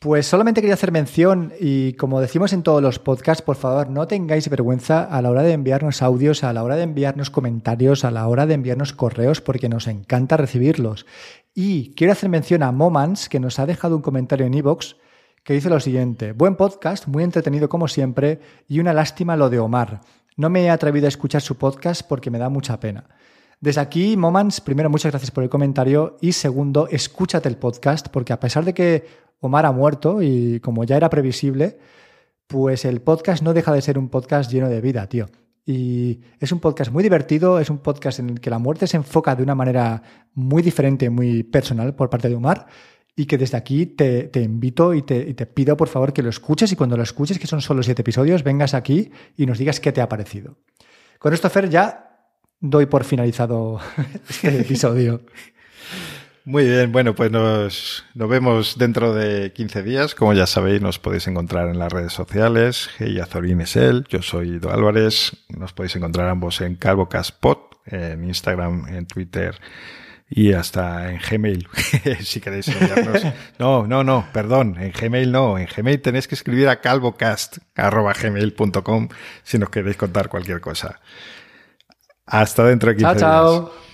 Pues solamente quería hacer mención y como decimos en todos los podcasts, por favor, no tengáis vergüenza a la hora de enviarnos audios, a la hora de enviarnos comentarios, a la hora de enviarnos correos, porque nos encanta recibirlos. Y quiero hacer mención a Momans, que nos ha dejado un comentario en iVoox, que dice lo siguiente, buen podcast, muy entretenido como siempre, y una lástima lo de Omar. No me he atrevido a escuchar su podcast porque me da mucha pena. Desde aquí, Momans, primero, muchas gracias por el comentario y segundo, escúchate el podcast porque a pesar de que Omar ha muerto y como ya era previsible, pues el podcast no deja de ser un podcast lleno de vida, tío. Y es un podcast muy divertido, es un podcast en el que la muerte se enfoca de una manera muy diferente, muy personal por parte de Omar y que desde aquí te, invito y te, y te, pido por favor que lo escuches y cuando lo escuches, que son solo siete episodios, vengas aquí y nos digas qué te ha parecido. Con esto, Fer, ya doy por finalizado este episodio. Muy bien, bueno, pues nos, nos, vemos dentro de 15 días. Como ya sabéis, nos podéis encontrar en las redes sociales. Hey, Azorín es él, yo soy Do Álvarez. Nos podéis encontrar ambos en CalvoCastPod, en Instagram, en Twitter y hasta en Gmail, si queréis enviarnos. No, no, no, perdón, en Gmail no. En Gmail tenéis que escribir a calvocast.gmail.com si nos queréis contar cualquier cosa. Hasta dentro de 15 chao, días. Chao.